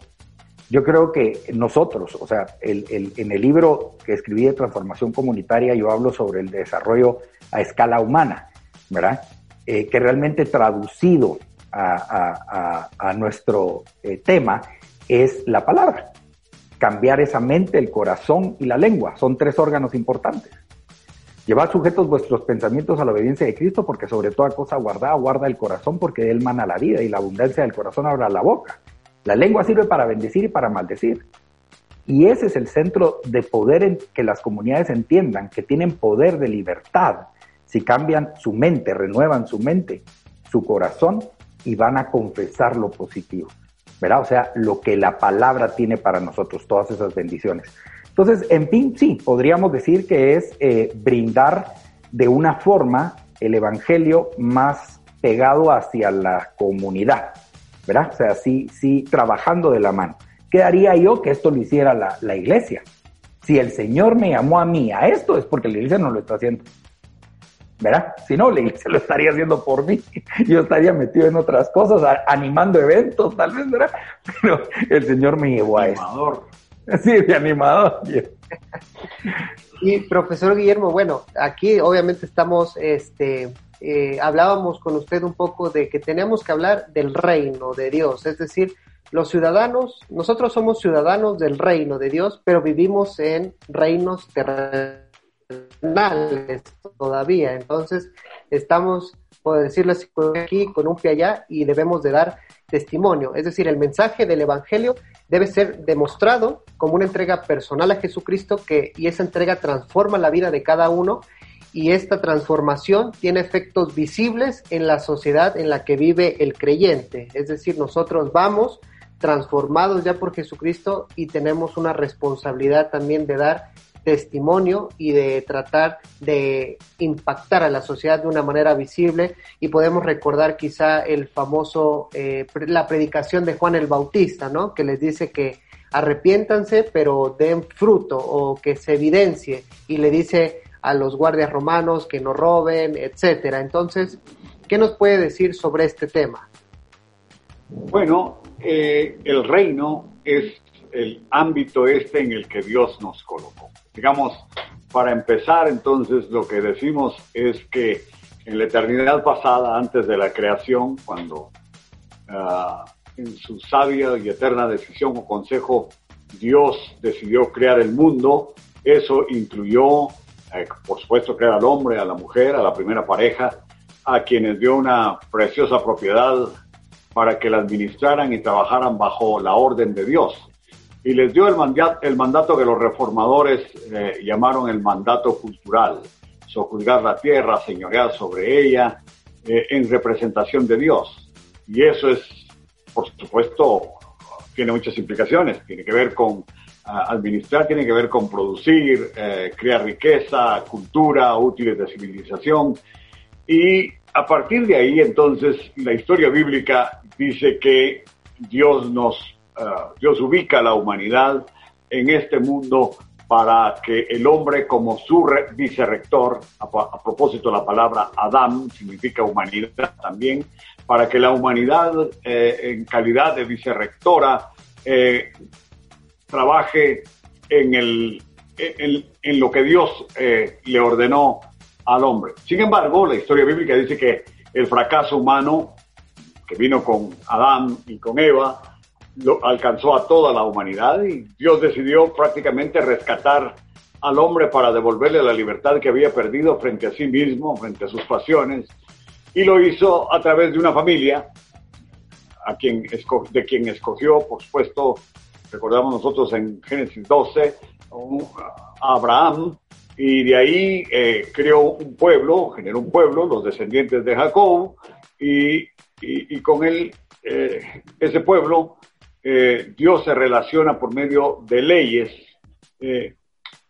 B: Yo creo que nosotros, o sea, en el libro que escribí de transformación comunitaria, yo hablo sobre el desarrollo a escala humana, ¿verdad? Eh, que realmente traducido a, nuestro eh, tema es la palabra cambiar esa mente, el corazón y la lengua. Son tres órganos importantes. Llevad sujetos vuestros pensamientos a la obediencia de Cristo, porque sobre toda cosa guarda, guarda el corazón, porque él mana la vida y la abundancia del corazón abra la boca. La lengua sirve para bendecir y para maldecir. Y ese es el centro de poder en que las comunidades entiendan que tienen poder de libertad si cambian su mente, renuevan su mente, su corazón y van a confesar lo positivo. ¿verdad? O sea, lo que la palabra tiene para nosotros, todas esas bendiciones. Entonces, en fin, sí, podríamos decir que es eh, brindar de una forma el Evangelio más pegado hacia la comunidad, ¿verdad? O sea, sí, sí, trabajando de la mano. ¿Qué haría yo que esto lo hiciera la, la iglesia? Si el Señor me llamó a mí a esto, es porque la iglesia no lo está haciendo. ¿verdad? Si no, se lo estaría haciendo por mí. Yo estaría metido en otras cosas, animando eventos, tal vez, ¿verdad? Pero el Señor me llevó a eso. Sí, de animador.
A: Y profesor Guillermo, bueno, aquí obviamente estamos, este, eh, hablábamos con usted un poco de que tenemos que hablar del reino de Dios, es decir, los ciudadanos, nosotros somos ciudadanos del reino de Dios, pero vivimos en reinos terrenales todavía. Entonces, estamos, por decirlo así, aquí con un pie allá y debemos de dar testimonio. Es decir, el mensaje del Evangelio debe ser demostrado como una entrega personal a Jesucristo que, y esa entrega transforma la vida de cada uno y esta transformación tiene efectos visibles en la sociedad en la que vive el creyente. Es decir, nosotros vamos transformados ya por Jesucristo y tenemos una responsabilidad también de dar testimonio y de tratar de impactar a la sociedad de una manera visible y podemos recordar quizá el famoso, eh, la predicación de Juan el Bautista, ¿no? Que les dice que arrepiéntanse pero den fruto o que se evidencie y le dice a los guardias romanos que no roben, etcétera. Entonces, ¿qué nos puede decir sobre este tema?
D: Bueno, eh, el reino es el ámbito este en el que Dios nos colocó. Digamos, para empezar, entonces, lo que decimos es que en la eternidad pasada, antes de la creación, cuando ah, en su sabia y eterna decisión o consejo Dios decidió crear el mundo, eso incluyó, eh, por supuesto, crear al hombre, a la mujer, a la primera pareja, a quienes dio una preciosa propiedad para que la administraran y trabajaran bajo la orden de Dios y les dio el, mandato, el mandato que los reformadores eh, llamaron el mandato cultural, sojuzgar la tierra, señorear sobre ella, eh, en representación de Dios. Y eso es, por supuesto, tiene muchas implicaciones, tiene que ver con administrar, tiene que ver con producir, eh, crear riqueza, cultura, útiles de civilización. Y a partir de ahí, entonces, la historia bíblica dice que Dios nos Ah, Dios ubica a la humanidad en este mundo para que el hombre como su vicerrector, a, a propósito la palabra Adam significa humanidad también, para que la humanidad eh, en calidad de vicerrectora eh, trabaje en, el, en, lo que Dios eh, le ordenó al hombre. Sin embargo, la historia bíblica dice que el fracaso humano que vino con Adán y con Eva alcanzó a toda la humanidad y Dios decidió prácticamente rescatar al hombre para devolverle la libertad que había perdido frente a sí mismo, frente a sus pasiones, y lo hizo a través de una familia a quien de quien escogió, por supuesto, recordamos nosotros en Génesis 12, a Abraham, y de ahí eh, creó un pueblo, generó un pueblo, los descendientes de Jacob, y, y, con él, eh, ese pueblo, eh, Dios se relaciona por medio de leyes,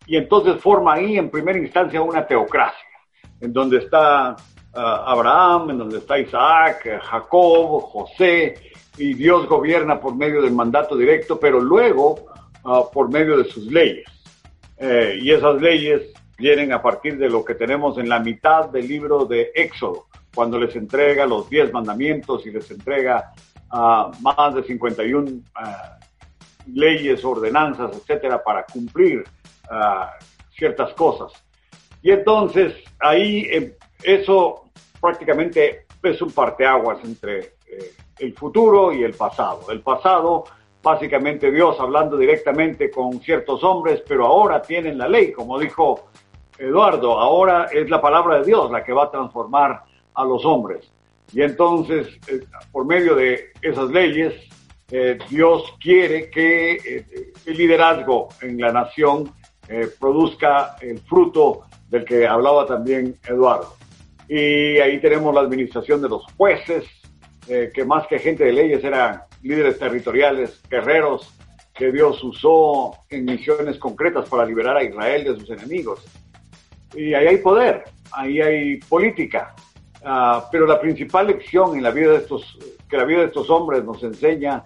D: y entonces forma ahí en primera instancia una teocracia, en donde está Abraham, en donde está Isaac, Jacob, José, y Dios gobierna por medio del mandato directo, pero luego ah, por medio de sus leyes. Eh, y esas leyes vienen a partir de lo que tenemos en la mitad del libro de Éxodo, cuando les entrega los diez mandamientos y les entrega uh, más de 51 ah, leyes, ordenanzas, etcétera, para cumplir ciertas cosas. Y entonces ahí em, eso prácticamente es un parteaguas entre eh, el futuro y el pasado. El pasado, básicamente Dios hablando directamente con ciertos hombres, pero ahora tienen la ley, como dijo Eduardo, ahora es la palabra de Dios la que va a transformar a los hombres. Y entonces, eh, por medio de esas leyes, eh, Dios quiere que el liderazgo en la nación produzca el fruto del que hablaba también Eduardo. Y ahí tenemos la administración de los jueces, eh, que más que gente de leyes eran líderes territoriales, guerreros que Dios usó en misiones concretas para liberar a Israel de sus enemigos. Y ahí hay poder, ahí hay política. Ah, pero la principal lección en la vida de estos, que la vida de estos hombres nos enseña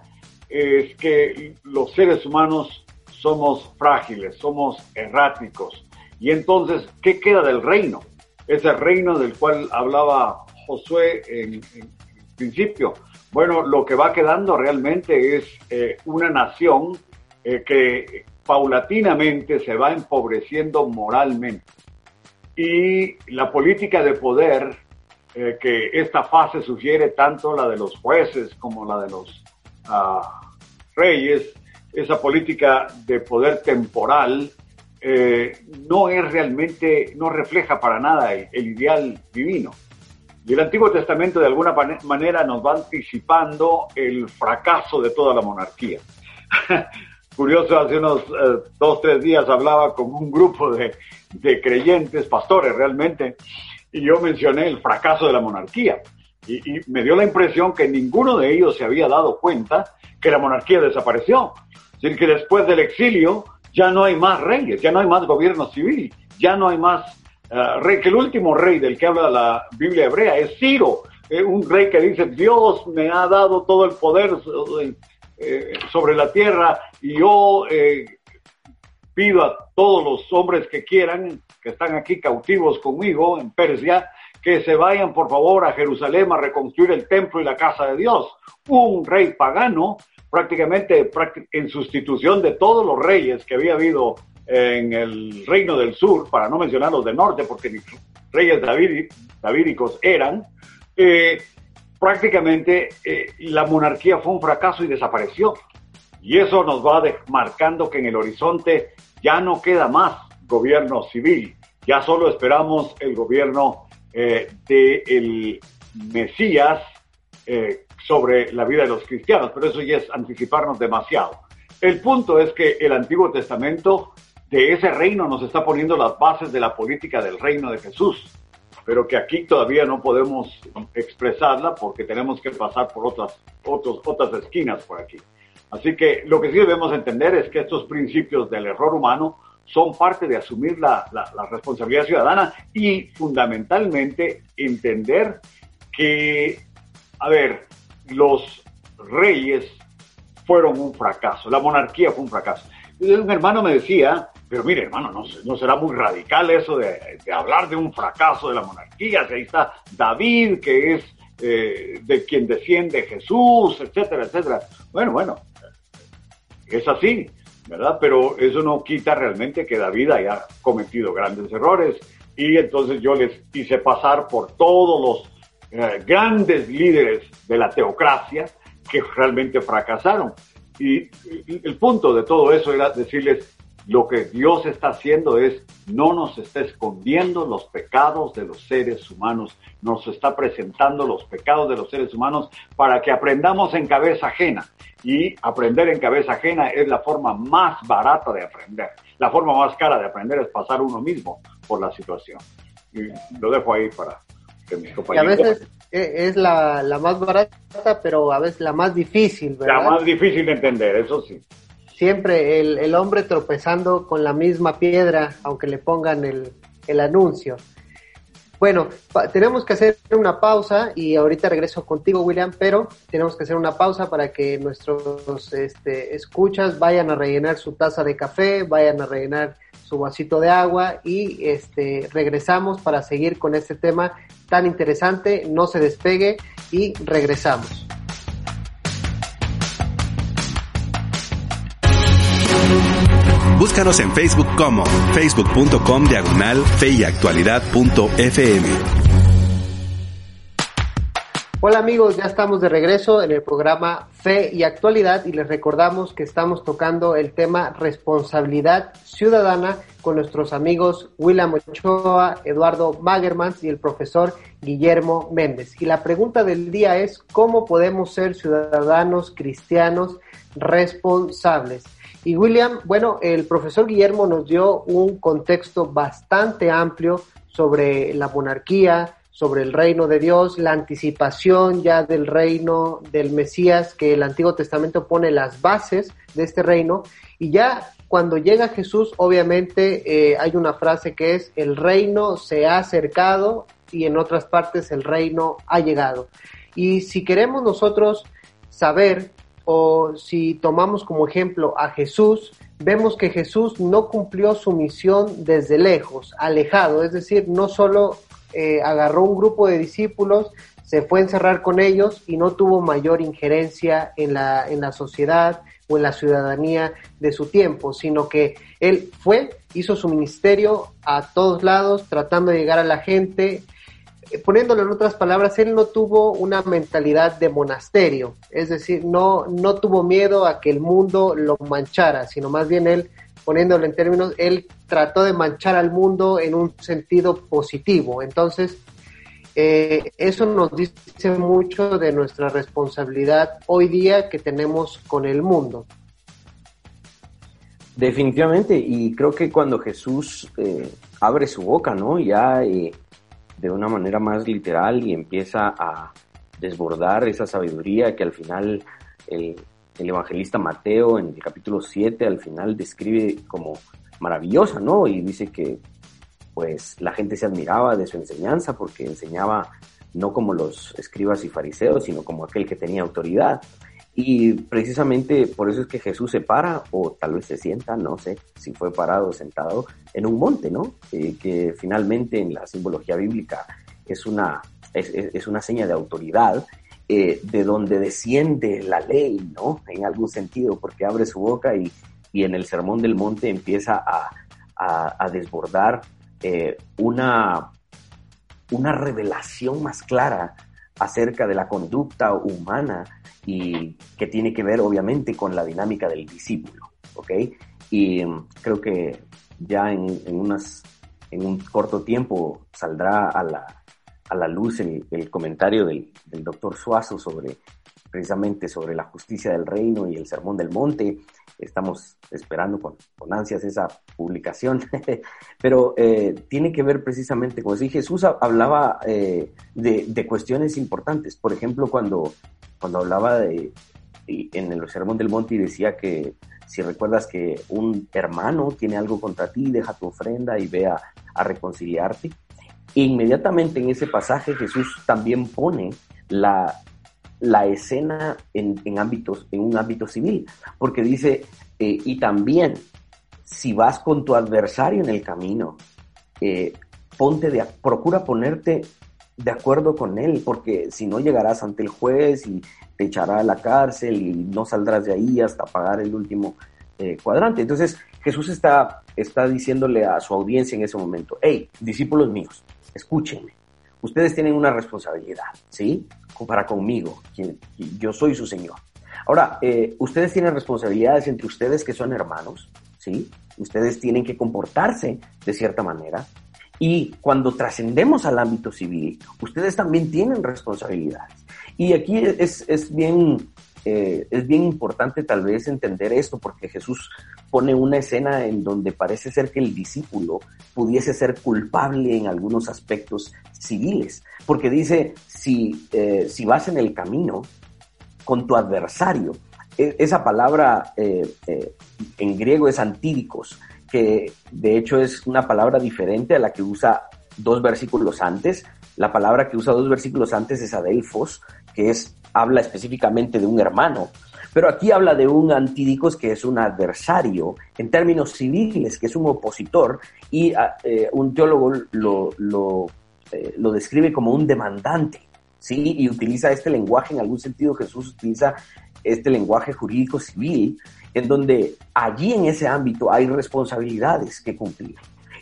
D: es que los seres humanos somos frágiles, somos erráticos. Y entonces, ¿qué queda del reino? ese reino del cual hablaba Josué en, principio. Bueno, lo que va quedando realmente es eh, una nación eh, que paulatinamente se va empobreciendo moralmente. Y la política de poder eh, que esta fase sugiere, tanto la de los jueces como la de los ah, reyes, esa política de poder temporal, no es realmente, no refleja para nada el, ideal divino. Y el Antiguo Testamento de alguna manera nos va anticipando el fracaso de toda la monarquía. Curioso, hace unos eh, dos, tres días hablaba con un grupo de, creyentes, pastores realmente, y yo mencioné el fracaso de la monarquía. Y, y, me dio la impresión que ninguno de ellos se había dado cuenta que la monarquía desapareció. Es decir, que después del exilio, ya no hay más reyes, ya no hay más gobierno civil, ya no hay más uh, rey, que el último rey del que habla la Biblia hebrea es Ciro, eh, un rey que dice, Dios me ha dado todo el poder eh, sobre la tierra y yo pido a todos los hombres que quieran, que están aquí cautivos conmigo en Persia, que se vayan por favor a Jerusalén a reconstruir el templo y la casa de Dios. Un rey pagano prácticamente en sustitución de todos los reyes que había habido en el reino del sur, para no mencionar los del norte, porque ni reyes davídicos eran, eh, prácticamente eh, la monarquía fue un fracaso y desapareció. Y eso nos va marcando que en el horizonte ya no queda más gobierno civil, ya solo esperamos el gobierno eh, del Mesías, eh, sobre la vida de los cristianos, pero eso ya es anticiparnos demasiado. El punto es que el Antiguo Testamento de ese reino nos está poniendo las bases de la política del reino de Jesús, pero que aquí todavía no podemos expresarla porque tenemos que pasar por otras, otros, otras esquinas por aquí. Así que lo que sí debemos entender es que estos principios del error humano son parte de asumir la, la, la responsabilidad ciudadana y fundamentalmente entender que, a ver, los reyes fueron un fracaso, la monarquía fue un fracaso. Un hermano me decía, pero mire hermano, no, será muy radical eso de, hablar de un fracaso de la monarquía, que ahí está David, que es eh, de quien defiende Jesús, etcétera, etcétera. Bueno, bueno, es así, ¿verdad? Pero eso no quita realmente que David haya cometido grandes errores y entonces yo les hice pasar por todos los eh, grandes líderes de la teocracia que realmente fracasaron. Y el punto de todo eso era decirles, lo que Dios está haciendo es, no nos está escondiendo los pecados de los seres humanos, nos está presentando los pecados de los seres humanos para que aprendamos en cabeza ajena. Y aprender en cabeza ajena es la forma más barata de aprender. La forma más cara de aprender es pasar uno mismo por la situación. Y lo dejo ahí para que mis compañeros...
A: a veces es la, la más barata, pero a veces la más difícil, ¿verdad?
D: La más difícil de entender, eso sí
A: siempre el, hombre tropezando con la misma piedra, aunque le pongan el, el anuncio. Bueno, tenemos que hacer una pausa y ahorita regreso contigo, William, pero tenemos que hacer una pausa para que nuestros este, escuchas vayan a rellenar su taza de café, vayan a rellenar su vasito de agua y este, regresamos para seguir con este tema tan interesante. No se despegue y regresamos.
E: Búscanos en Facebook como facebook.com diagonal feyactualidad.fm.
A: Hola amigos, ya estamos de regreso en el programa Fe y Actualidad y les recordamos que estamos tocando el tema responsabilidad ciudadana con nuestros amigos William Ochoa, Eduardo Magermans y el profesor Guillermo Méndez. Y la pregunta del día es, ¿cómo podemos ser ciudadanos cristianos responsables? Y William, bueno, el profesor Guillermo nos dio un contexto bastante amplio sobre la monarquía, sobre el reino de Dios, la anticipación ya del reino del Mesías, que el Antiguo Testamento pone las bases de este reino, y ya cuando llega Jesús, obviamente eh, hay una frase que es, el reino se ha acercado y en otras partes el reino ha llegado. Y si queremos nosotros saber o si tomamos como ejemplo a Jesús, vemos que Jesús no cumplió su misión desde lejos, alejado, es decir, no solo eh, agarró un grupo de discípulos, se fue a encerrar con ellos y no tuvo mayor injerencia en la, en la sociedad o en la ciudadanía de su tiempo, sino que él fue, hizo su ministerio a todos lados, tratando de llegar a la gente, poniéndolo en otras palabras, él no tuvo una mentalidad de monasterio, es decir, no, no tuvo miedo a que el mundo lo manchara, sino más bien él, poniéndolo en términos, él trató de manchar al mundo en un sentido positivo. Entonces, eh, eso nos dice mucho de nuestra responsabilidad hoy día que tenemos con el mundo.
C: Definitivamente, y creo que cuando Jesús eh, abre su boca, ¿no? Ya de una manera más literal y empieza a desbordar esa sabiduría que al final el, evangelista Mateo en el capítulo 7 al final describe como maravillosa, ¿no? Y dice que pues la gente se admiraba de su enseñanza porque enseñaba no como los escribas y fariseos, sino como aquel que tenía autoridad. Y precisamente por eso es que Jesús se para, o tal vez se sienta, no sé si fue parado o sentado, en un monte, ¿no? Eh, que finalmente en la simbología bíblica es una, es, una seña de autoridad, eh, de donde desciende la ley, ¿no? En algún sentido, porque abre su boca y, y en el sermón del monte empieza a, a, desbordar eh, una, una revelación más clara acerca de la conducta humana y que tiene que ver obviamente con la dinámica del discípulo, ¿ok? Y mm, creo que ya en, unas, en un corto tiempo saldrá a la, a la luz el, el comentario del, del doctor Suazo sobre precisamente sobre la justicia del reino y el sermón del monte. Estamos esperando con, con ansias esa publicación, pero eh, tiene que ver precisamente, como si Jesús hablaba eh, de, de, cuestiones importantes. Por ejemplo, cuando, cuando hablaba de, en el sermón del monte y decía que si recuerdas que un hermano tiene algo contra ti, deja tu ofrenda y ve a, a reconciliarte. inmediatamente en ese pasaje Jesús también pone la, la escena en, ámbitos, en un ámbito civil, porque dice, eh, y también, si vas con tu adversario en el camino, eh, ponte de, procura ponerte de acuerdo con él, porque si no llegarás ante el juez y te echará a la cárcel y no saldrás de ahí hasta pagar el último eh, cuadrante. Entonces Jesús está, está diciéndole a su audiencia en ese momento, hey, discípulos míos, escúchenme, ustedes tienen una responsabilidad, ¿sí? Para conmigo, yo soy su Señor. Ahora, eh, ustedes tienen responsabilidades entre ustedes que son hermanos, ¿sí? Ustedes tienen que comportarse de cierta manera. Y cuando trascendemos al ámbito civil, ustedes también tienen responsabilidades. Y aquí es, es bien eh, es bien importante tal vez entender esto porque Jesús pone una escena en donde parece ser que el discípulo pudiese ser culpable en algunos aspectos civiles, porque dice, si, eh, si vas en el camino con tu adversario, e, esa palabra eh, en griego es antídicos, que de hecho es una palabra diferente a la que usa dos versículos antes. La palabra que usa dos versículos antes es adelfos, que es habla específicamente de un hermano, pero aquí habla de un antídicos que es un adversario en términos civiles, que es un opositor, y ah, eh, un teólogo lo, eh, lo, describe como un demandante, ¿sí? Y utiliza este lenguaje, en algún sentido Jesús utiliza este lenguaje jurídico civil, en donde allí en ese ámbito hay responsabilidades que cumplir.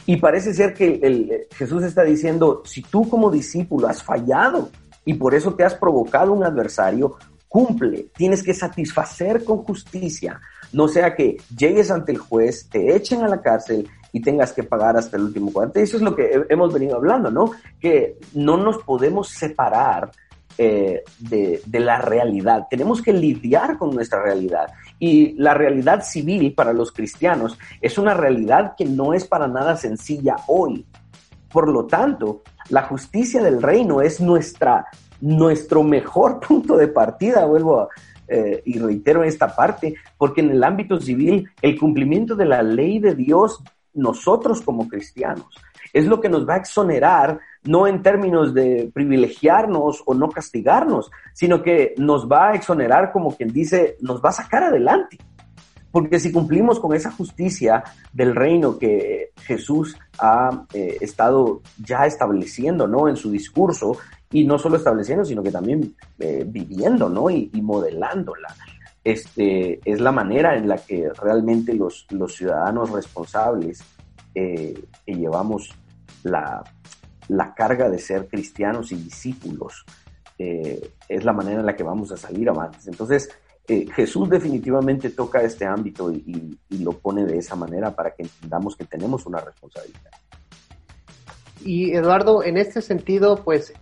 C: Y parece ser que el, Jesús está diciendo, si tú como discípulo has fallado y por eso te has provocado un adversario, cumple, tienes que satisfacer con justicia, no sea que llegues ante el juez, te echen a la cárcel y tengas que pagar hasta el último cuadrante. Eso es lo que hemos venido hablando, ¿no? Que no nos podemos separar eh, de, de, la realidad. Tenemos que lidiar con nuestra realidad. Y la realidad civil para los cristianos es una realidad que no es para nada sencilla hoy. Por lo tanto, la justicia del reino es nuestra, nuestro mejor punto de partida, vuelvo eh, y reitero esta parte, porque en el ámbito civil el cumplimiento de la ley de Dios, nosotros como cristianos, es lo que nos va a exonerar, no en términos de privilegiarnos o no castigarnos, sino que nos va a exonerar como quien dice, nos va a sacar adelante. Porque si cumplimos con esa justicia del reino que Jesús ha eh, estado ya estableciendo, ¿no? En su discurso, y no solo estableciendo, sino que también eh, viviendo, ¿no? Y, modelándola. Este, es la manera en la que realmente los, los ciudadanos responsables eh, que llevamos la, la, carga de ser cristianos y discípulos, es la manera en la que vamos a salir avantes. Entonces, eh, Jesús definitivamente toca este ámbito y, lo pone de esa manera para que entendamos que tenemos una responsabilidad.
A: Y Eduardo, en este sentido, pues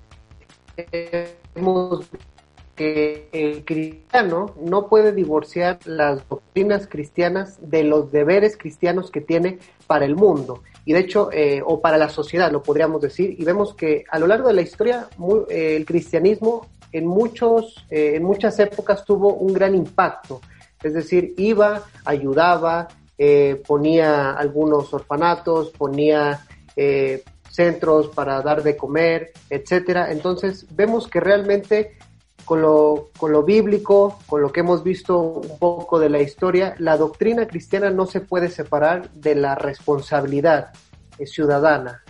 A: vemos que el cristiano no puede divorciar las doctrinas cristianas de los deberes cristianos que tiene para el mundo y de hecho eh, o para la sociedad lo podríamos decir y vemos que a lo largo de la historia eh, el cristianismo en, muchos, eh, en muchas épocas tuvo un gran impacto. Es decir, iba, ayudaba, eh, ponía algunos orfanatos, ponía eh, centros para dar de comer, etcétera. Entonces vemos que realmente con lo, con lo bíblico, con lo que hemos visto un poco de la historia, la doctrina cristiana no se puede separar de la responsabilidad ciudadana.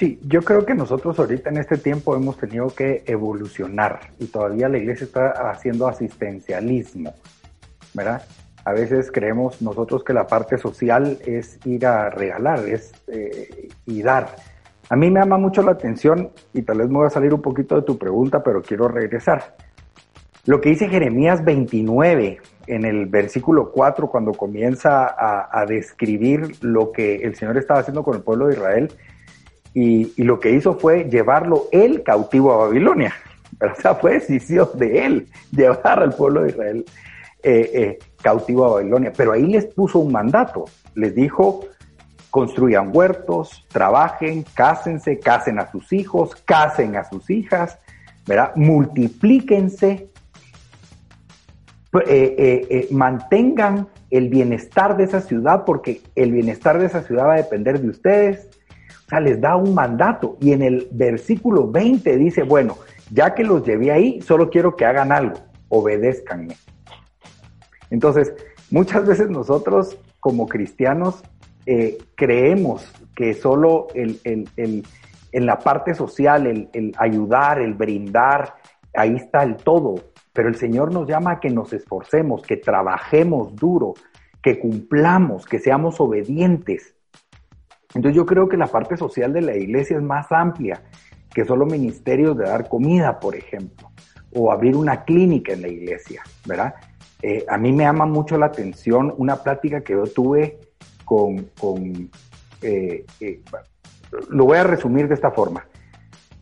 B: Sí, yo creo que nosotros ahorita en este tiempo hemos tenido que evolucionar y todavía la iglesia está haciendo asistencialismo, ¿verdad? A veces creemos nosotros que la parte social es ir a regalar, es eh, y dar. A mí me llama mucho la atención y tal vez me voy a salir un poquito de tu pregunta, pero quiero regresar. Lo que dice Jeremías 29 en el versículo 4, cuando comienza a, a describir lo que el Señor estaba haciendo con el pueblo de Israel, y, lo que hizo fue llevarlo él cautivo a Babilonia. O sea, fue decisión de él llevar al pueblo de Israel eh, eh, cautivo a Babilonia. Pero ahí les puso un mandato. Les dijo, construyan huertos, trabajen, cásense, casen a sus hijos, casen a sus hijas, ¿verdad? Multiplíquense, eh, mantengan el bienestar de esa ciudad porque el bienestar de esa ciudad va a depender de ustedes sea, les da un mandato. Y en el versículo 20 dice, bueno, ya que los llevé ahí, solo quiero que hagan algo, obedézcanme. Entonces, muchas veces nosotros como cristianos eh, creemos que solo el, en la parte social, el, ayudar, el brindar, ahí está el todo. Pero el Señor nos llama a que nos esforcemos, que trabajemos duro, que cumplamos, que seamos obedientes. Entonces yo creo que la parte social de la iglesia es más amplia que solo ministerios de dar comida, por ejemplo, o abrir una clínica en la iglesia, ¿verdad? Eh, a mí me llama mucho la atención una plática que yo tuve con, eh, eh, lo voy a resumir de esta forma.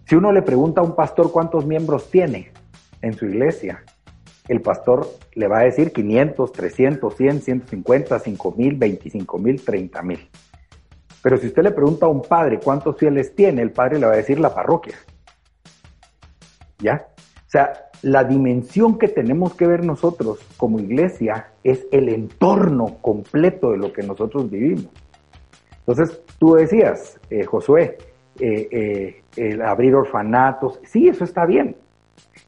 B: Si uno le pregunta a un pastor cuántos miembros tiene en su iglesia, el pastor le va a decir 500, 300, 100, 150, 5 mil, 25 mil, 30 mil. Pero si usted le pregunta a un padre cuántos fieles tiene, el padre le va a decir la parroquia. ¿Ya? O sea, la dimensión que tenemos que ver nosotros como iglesia es el entorno completo de lo que nosotros vivimos. Entonces, tú decías, eh, Josué, eh, eh, abrir orfanatos, sí, eso está bien.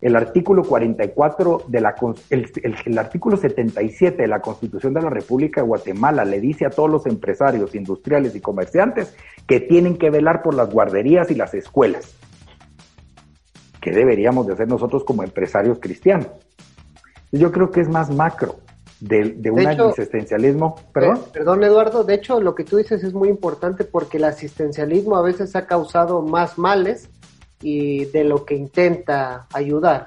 B: El artículo 44 de la, el, el, artículo 77 de la Constitución de la República de Guatemala le dice a todos los empresarios, industriales y comerciantes que tienen que velar por las guarderías y las escuelas. ¿Qué deberíamos de hacer nosotros como empresarios cristianos? Yo creo que es más macro de, un asistencialismo. ¿Perdón?
A: Eh, perdón, Eduardo. De hecho, lo que tú dices es muy importante porque el asistencialismo a veces ha causado más males y de lo que intenta ayudar.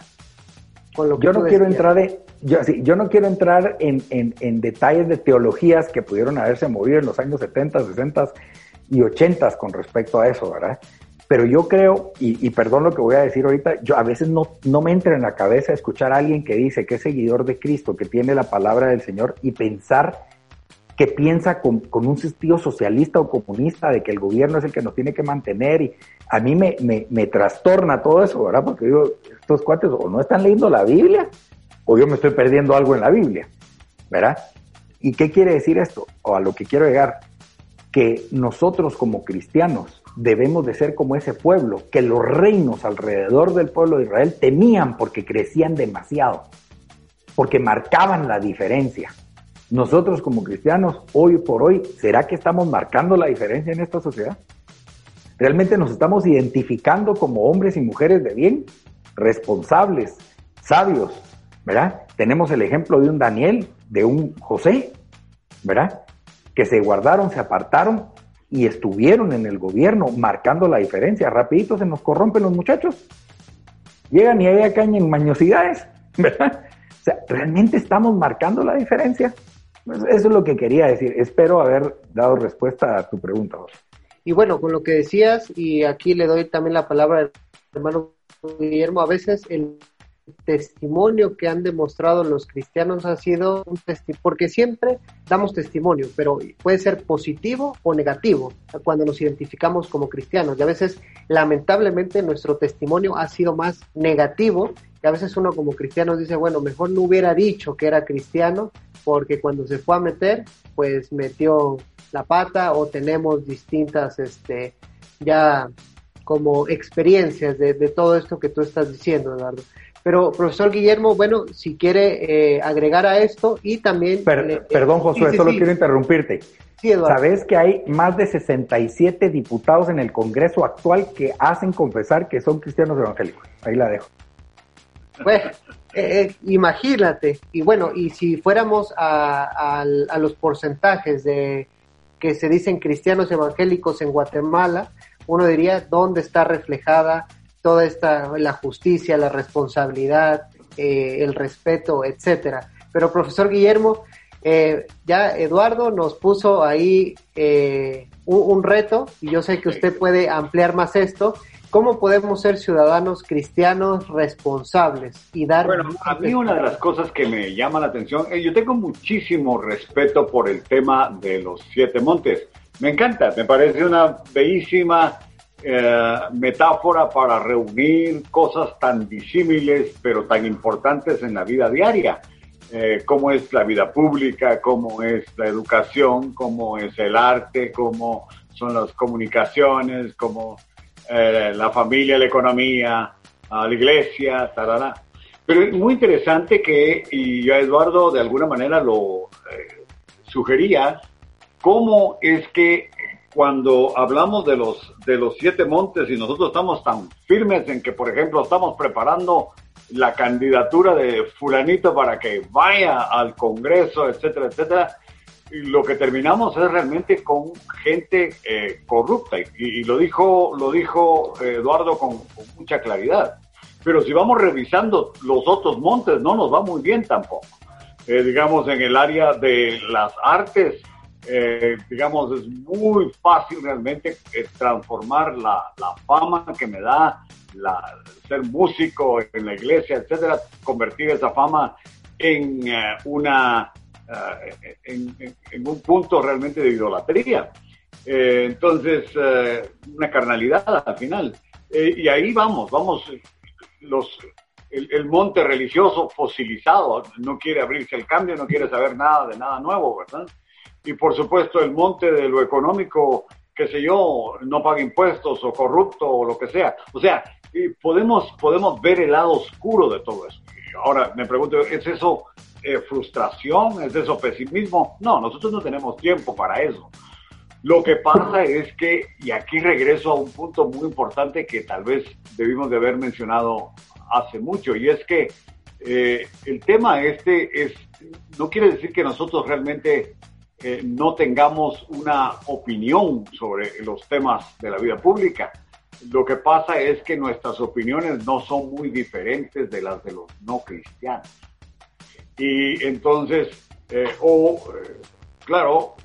B: yo no quiero entrar en, yo, yo no quiero entrar en, en, detalles de teologías que pudieron haberse movido en los años 70, 60 y 80 con respecto a eso, ¿verdad? Pero yo creo, y, perdón lo que voy a decir ahorita, yo a veces no, no me entra en la cabeza escuchar a alguien que dice que es seguidor de Cristo, que tiene la palabra del Señor y pensar que piensa con, un sentido socialista o comunista de que el gobierno es el que nos tiene que mantener y a mí me, me, trastorna todo eso, ¿verdad? Porque digo, estos cuates o no están leyendo la Biblia o yo me estoy perdiendo algo en la Biblia, ¿verdad? ¿Y qué quiere decir esto? O a lo que quiero llegar, que nosotros como cristianos debemos de ser como ese pueblo, que los reinos alrededor del pueblo de Israel temían porque crecían demasiado, porque marcaban la diferencia. Nosotros como cristianos, hoy por hoy, ¿será que estamos marcando la diferencia en esta sociedad? ¿Realmente nos estamos identificando como hombres y mujeres de bien, responsables, sabios, ¿verdad? Tenemos el ejemplo de un Daniel, de un José, ¿verdad? Que se guardaron, se apartaron y estuvieron en el gobierno marcando la diferencia. Rapidito se nos corrompen los muchachos. Llegan y hay acá en mañosidades, ¿verdad? O sea, ¿realmente estamos marcando la diferencia? Pues eso es lo que quería decir. Espero haber dado respuesta a tu pregunta.
A: Y bueno, con lo que decías, y aquí le doy también la palabra al hermano Guillermo, a veces el testimonio que han demostrado los cristianos ha sido un testimonio, porque siempre damos testimonio, pero puede ser positivo o negativo cuando nos identificamos como cristianos. Y a veces, lamentablemente, nuestro testimonio ha sido más negativo. Y a veces uno como cristiano dice, bueno, mejor no hubiera dicho que era cristiano, porque cuando se fue a meter, pues metió la pata o tenemos distintas, este, ya como experiencias de, de todo esto que tú estás diciendo, Eduardo. Pero, profesor Guillermo, bueno, si quiere eh, agregar a esto y también...
B: perdón, Josué, solo quiero interrumpirte. Sí, ¿Sabes que hay más de 67 diputados en el Congreso actual que hacen confesar que son cristianos evangélicos? Ahí la dejo.
A: Bueno, eh, eh, imagínate. Y bueno, y si fuéramos a, los porcentajes de que se dicen cristianos evangélicos en Guatemala, uno diría dónde está reflejada toda esta, la justicia, la responsabilidad, eh, el respeto, etcétera. Pero profesor Guillermo, ya Eduardo nos puso ahí un, reto y yo sé que usted puede ampliar más esto. ¿Cómo podemos ser ciudadanos cristianos responsables y dar...
D: Bueno, a mí una de las cosas que me llama la atención, yo tengo muchísimo respeto por el tema de los siete montes. Me encanta, me parece una bellísima eh, metáfora para reunir cosas tan disímiles pero tan importantes en la vida diaria, eh, como es la vida pública, como es la educación, como es el arte, como son las comunicaciones, como eh, la familia, la economía, la iglesia, tarara. Pero es muy interesante que, y yo Eduardo de alguna manera lo sugería, cómo es que cuando hablamos de los, de los siete montes y nosotros estamos tan firmes en que, por ejemplo, estamos preparando la candidatura de fulanito para que vaya al Congreso, etcétera, etcétera, lo que terminamos es realmente con gente eh, corrupta y, lo dijo lo dijo Eduardo con, mucha claridad. Pero si vamos revisando los otros montes, no nos va muy bien tampoco. Eh, digamos, en el área de las artes, eh, digamos, es muy fácil realmente transformar la, la, fama que me da la, ser músico en la iglesia, etcétera, convertir esa fama en una eh, en, un punto realmente de idolatría. Eh, entonces, eh, una carnalidad al final. y ahí vamos, vamos, los, el, monte religioso fosilizado, no quiere abrirse el cambio, no quiere saber nada de nada nuevo, ¿verdad? Y por supuesto el monte de lo económico, qué sé yo, no paga impuestos o corrupto o lo que sea. O sea, podemos, podemos ver el lado oscuro de todo eso. Ahora me pregunto, ¿es eso eh, frustración, es eso pesimismo. No, nosotros no tenemos tiempo para eso. Lo que pasa es que, y aquí regreso a un punto muy importante que tal vez debimos de haber mencionado hace mucho, y es que eh, el tema este es, no quiere decir que nosotros realmente eh, no tengamos una opinión sobre los temas de la vida pública. Lo que pasa es que nuestras opiniones no son muy diferentes de las de los no cristianos. Y entonces, eh, o, eh, claro,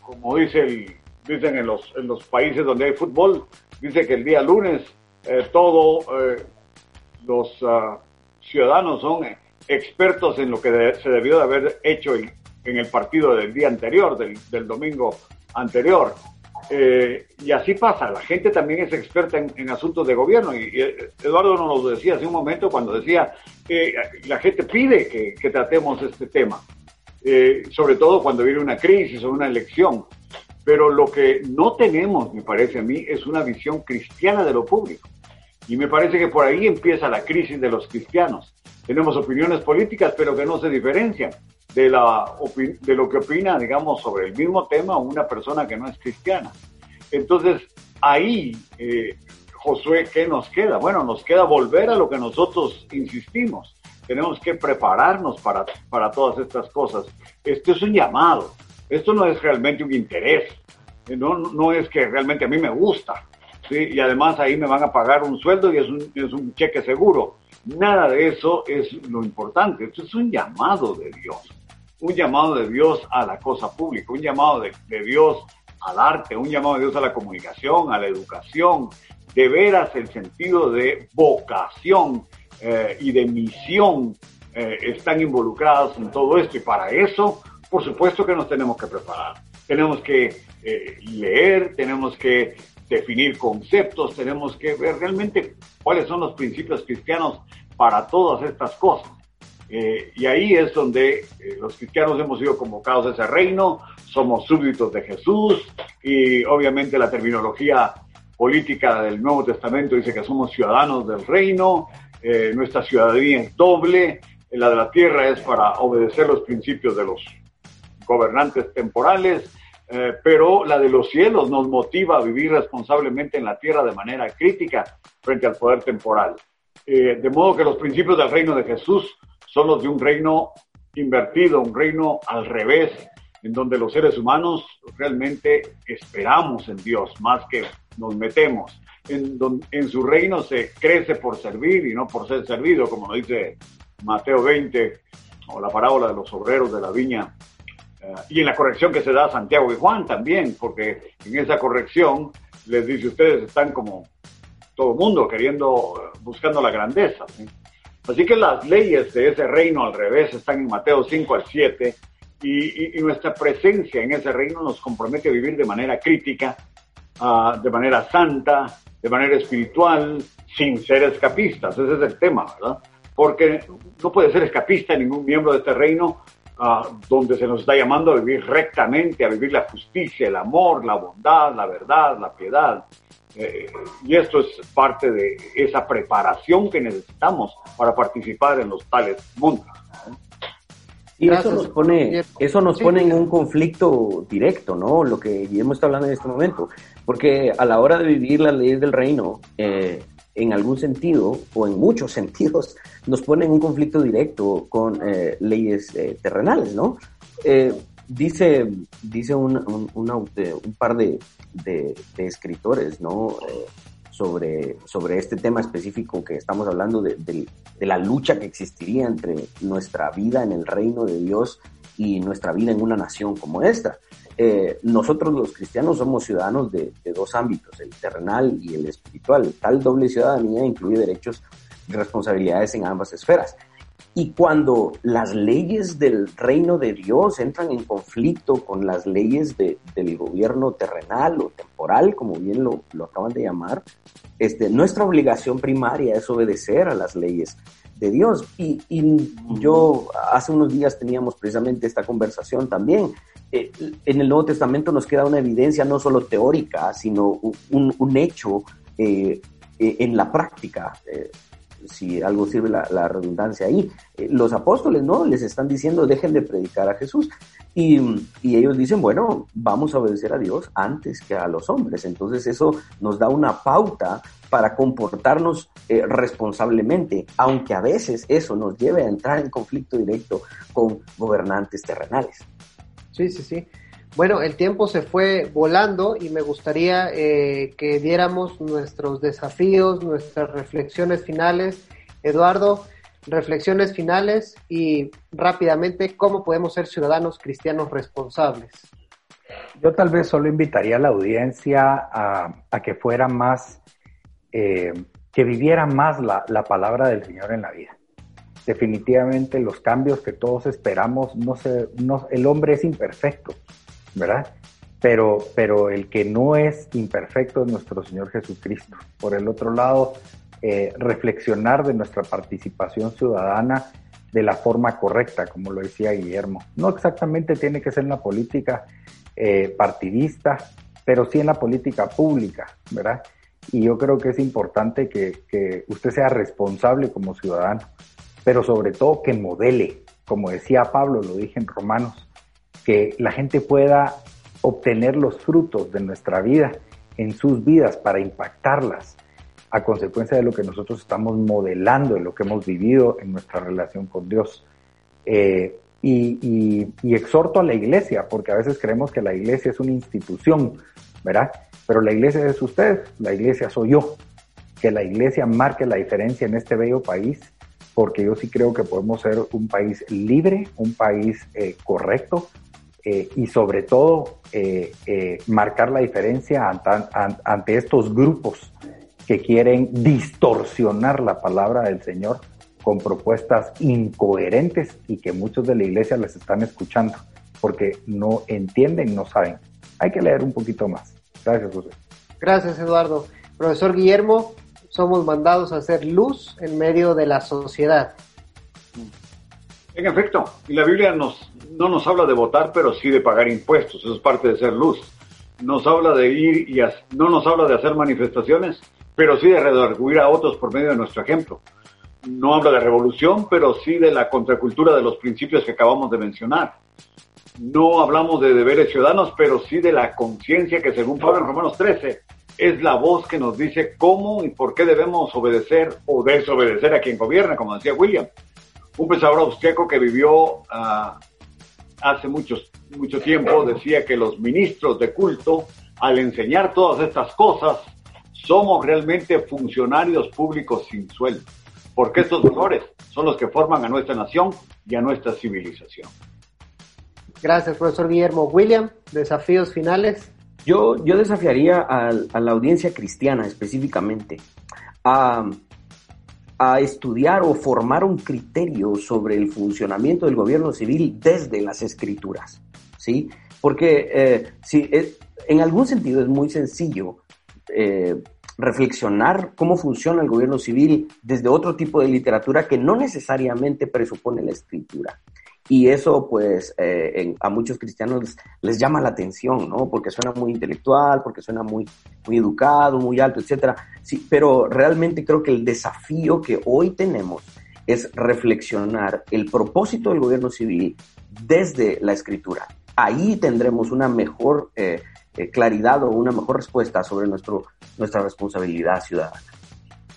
D: como dice el, dicen en los, en los países donde hay fútbol, dice que el día lunes eh, todos los ah, ciudadanos son expertos en lo que se debió de haber hecho en, en, el partido del día anterior, del, del domingo anterior. Eh, y así pasa, la gente también es experta en, asuntos de gobierno. Y, Eduardo nos lo decía hace un momento cuando decía que la gente pide que, tratemos este tema, eh, sobre todo cuando viene una crisis o una elección. Pero lo que no tenemos, me parece a mí, es una visión cristiana de lo público. Y me parece que por ahí empieza la crisis de los cristianos. Tenemos opiniones políticas, pero que no se diferencian de, la, de lo que opina, digamos, sobre el mismo tema una persona que no es cristiana. Entonces, ahí, eh, Josué, ¿qué nos queda? Bueno, nos queda volver a lo que nosotros insistimos. Tenemos que prepararnos para, para todas estas cosas. Esto es un llamado. Esto no es realmente un interés. No, no es que realmente a mí me gusta. ¿sí? Y además ahí me van a pagar un sueldo y es un, es un cheque seguro. Nada de eso es lo importante. Esto es un llamado de Dios un llamado de Dios a la cosa pública, un llamado de, Dios al arte, un llamado de Dios a la comunicación, a la educación, de veras el sentido de vocación eh, y de misión eh, están involucrados en todo esto y para eso, por supuesto que nos tenemos que preparar. Tenemos que eh, leer, tenemos que definir conceptos, tenemos que ver realmente cuáles son los principios cristianos para todas estas cosas. Eh, y ahí es donde eh, los cristianos hemos sido convocados a ese reino, somos súbditos de Jesús y obviamente la terminología política del Nuevo Testamento dice que somos ciudadanos del reino, eh, nuestra ciudadanía es doble, la de la tierra es para obedecer los principios de los gobernantes temporales, pero la de los cielos nos motiva a vivir responsablemente en la tierra de manera crítica frente al poder temporal. de modo que los principios del reino de Jesús son los de un reino invertido, un reino al revés, en donde los seres humanos realmente esperamos en Dios más que nos metemos. En, en su reino se crece por servir y no por ser servido, como nos dice Mateo 20 o la parábola de los obreros de la viña. Eh, y en la corrección que se da a Santiago y Juan también, porque en esa corrección les dice ustedes están como todo mundo queriendo, buscando la grandeza. Así que las leyes de ese reino al revés están en Mateo 5 al 7 y, nuestra presencia en ese reino nos compromete a vivir de manera crítica, ah, de manera santa, de manera espiritual, sin ser escapistas. Ese es el tema, ¿verdad? Porque no puede ser escapista ningún miembro de este reino ah, donde se nos está llamando a vivir rectamente, a vivir la justicia, el amor, la bondad, la verdad, la piedad. Eh, y esto es parte de esa preparación que necesitamos para participar en los tales mundos.
C: Y eso nos pone, eso nos pone en un conflicto directo, ¿no? Lo que Guillermo está hablando en este momento. Porque a la hora de vivir las leyes del reino, eh, en algún sentido, o en muchos sentidos, nos pone en un conflicto directo con eh, leyes eh, terrenales, ¿no? Dice dice un, un, par de, de, escritores, ¿no? sobre, sobre este tema específico que estamos hablando de, de, la lucha que existiría entre nuestra vida en el reino de Dios y nuestra vida en una nación como esta. Eh, nosotros los cristianos somos ciudadanos de, de, dos ámbitos, el terrenal y el espiritual. Tal doble ciudadanía incluye derechos y responsabilidades en ambas esferas. Y cuando las leyes del reino de Dios entran en conflicto con las leyes del gobierno terrenal o temporal, como bien lo, acaban de llamar, este, nuestra obligación primaria es obedecer a las leyes de Dios. Y, yo hace unos días teníamos precisamente esta conversación también. Eh, en el Nuevo Testamento nos queda una evidencia no solo teórica, sino un, hecho eh, eh, en la práctica si algo sirve la, redundancia ahí. Eh, los apóstoles, ¿no? Les están diciendo, dejen de predicar a Jesús. Y, ellos dicen, bueno, vamos a obedecer a Dios antes que a los hombres. Entonces eso nos da una pauta para comportarnos eh, responsablemente, aunque a veces eso nos lleve a entrar en conflicto directo con gobernantes terrenales.
A: Sí, sí, sí. Bueno, el tiempo se fue volando y me gustaría eh, que diéramos nuestros desafíos, nuestras reflexiones finales. Eduardo, reflexiones finales y rápidamente, ¿cómo podemos ser ciudadanos cristianos responsables?
B: Yo tal vez solo invitaría a la audiencia a, que fuera más, eh, que viviera más la, palabra del Señor en la vida. Definitivamente los cambios que todos esperamos, no se, no, el hombre es imperfecto ¿verdad? Pero, pero el que no es imperfecto es nuestro Señor Jesucristo. Por el otro lado, eh, reflexionar de nuestra participación ciudadana de la forma correcta, como lo decía Guillermo. No exactamente tiene que ser en la política eh, partidista, pero sí en la política pública, ¿verdad? Y yo creo que es importante que, que usted sea responsable como ciudadano, pero sobre todo que modele, como decía Pablo, lo dije en Romanos, que la gente pueda obtener los frutos de nuestra vida en sus vidas para impactarlas a consecuencia de lo que nosotros estamos modelando, de lo que hemos vivido en nuestra relación con Dios. Eh, y, exhorto a la iglesia, porque a veces creemos que la iglesia es una institución, ¿verdad? Pero la iglesia es usted, la iglesia soy yo. Que la iglesia marque la diferencia en este bello país, porque yo sí creo que podemos ser un país libre, un país eh, correcto, eh, y sobre todo eh, eh, marcar la diferencia ante, estos grupos que quieren distorsionar la palabra del Señor con propuestas incoherentes y que muchos de la iglesia les están escuchando porque no entienden, no saben. Hay que leer un poquito más. Gracias, José.
A: Gracias, Eduardo. Profesor Guillermo, somos mandados a hacer luz en medio de la sociedad.
D: En efecto, y la Biblia nos, no nos habla de votar, pero sí de pagar impuestos, eso es parte de ser luz. Nos habla de ir y no nos habla de hacer manifestaciones, pero sí de redarguir a otros por medio de nuestro ejemplo. No habla de revolución, pero sí de la contracultura de los principios que acabamos de mencionar. No hablamos de deberes ciudadanos, pero sí de la conciencia que según Pablo en Romanos 13 es la voz que nos dice cómo y por qué debemos obedecer o desobedecer a quien gobierna, como decía William un pensador austriaco que vivió ah, hace muchos, mucho tiempo decía que los ministros de culto, al enseñar todas estas cosas, somos realmente funcionarios públicos sin sueldo, porque estos valores son los que forman a nuestra nación y a nuestra civilización.
A: Gracias, profesor Guillermo. William, desafíos finales.
C: Yo, yo desafiaría a, a la audiencia cristiana específicamente a a estudiar o formar un criterio sobre el funcionamiento del gobierno civil desde las escrituras, ¿sí? Porque eh, eh, en algún sentido es muy sencillo eh, reflexionar cómo funciona el gobierno civil desde otro tipo de literatura que no necesariamente presupone la escritura. Y eso, pues, eh, a muchos cristianos les, llama la atención, ¿no? Porque suena muy intelectual, porque suena muy, muy educado, muy alto, etcétera. Sí, pero realmente creo que el desafío que hoy tenemos es reflexionar el propósito del gobierno civil desde la escritura. Ahí tendremos una mejor eh, eh, claridad o una mejor respuesta sobre nuestro, nuestra responsabilidad ciudadana.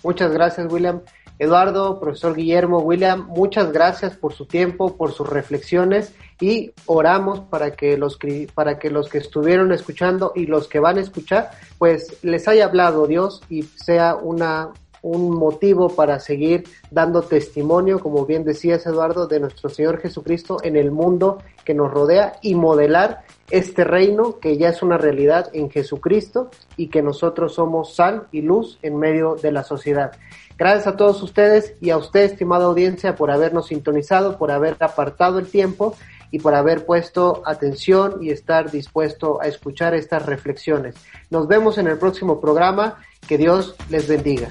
A: Muchas gracias, William. Eduardo, profesor Guillermo, William, muchas gracias por su tiempo, por sus reflexiones y oramos para que los que, para que los que estuvieron escuchando y los que van a escuchar, pues les haya hablado Dios y sea una un motivo para seguir dando testimonio, como bien decías Eduardo, de nuestro Señor Jesucristo en el mundo que nos rodea y modelar este reino que ya es una realidad en Jesucristo y que nosotros somos sal y luz en medio de la sociedad. Gracias a todos ustedes y a usted, estimada audiencia, por habernos sintonizado, por haber apartado el tiempo y por haber puesto atención y estar dispuesto a escuchar estas reflexiones. Nos vemos en el próximo programa. Que Dios les bendiga.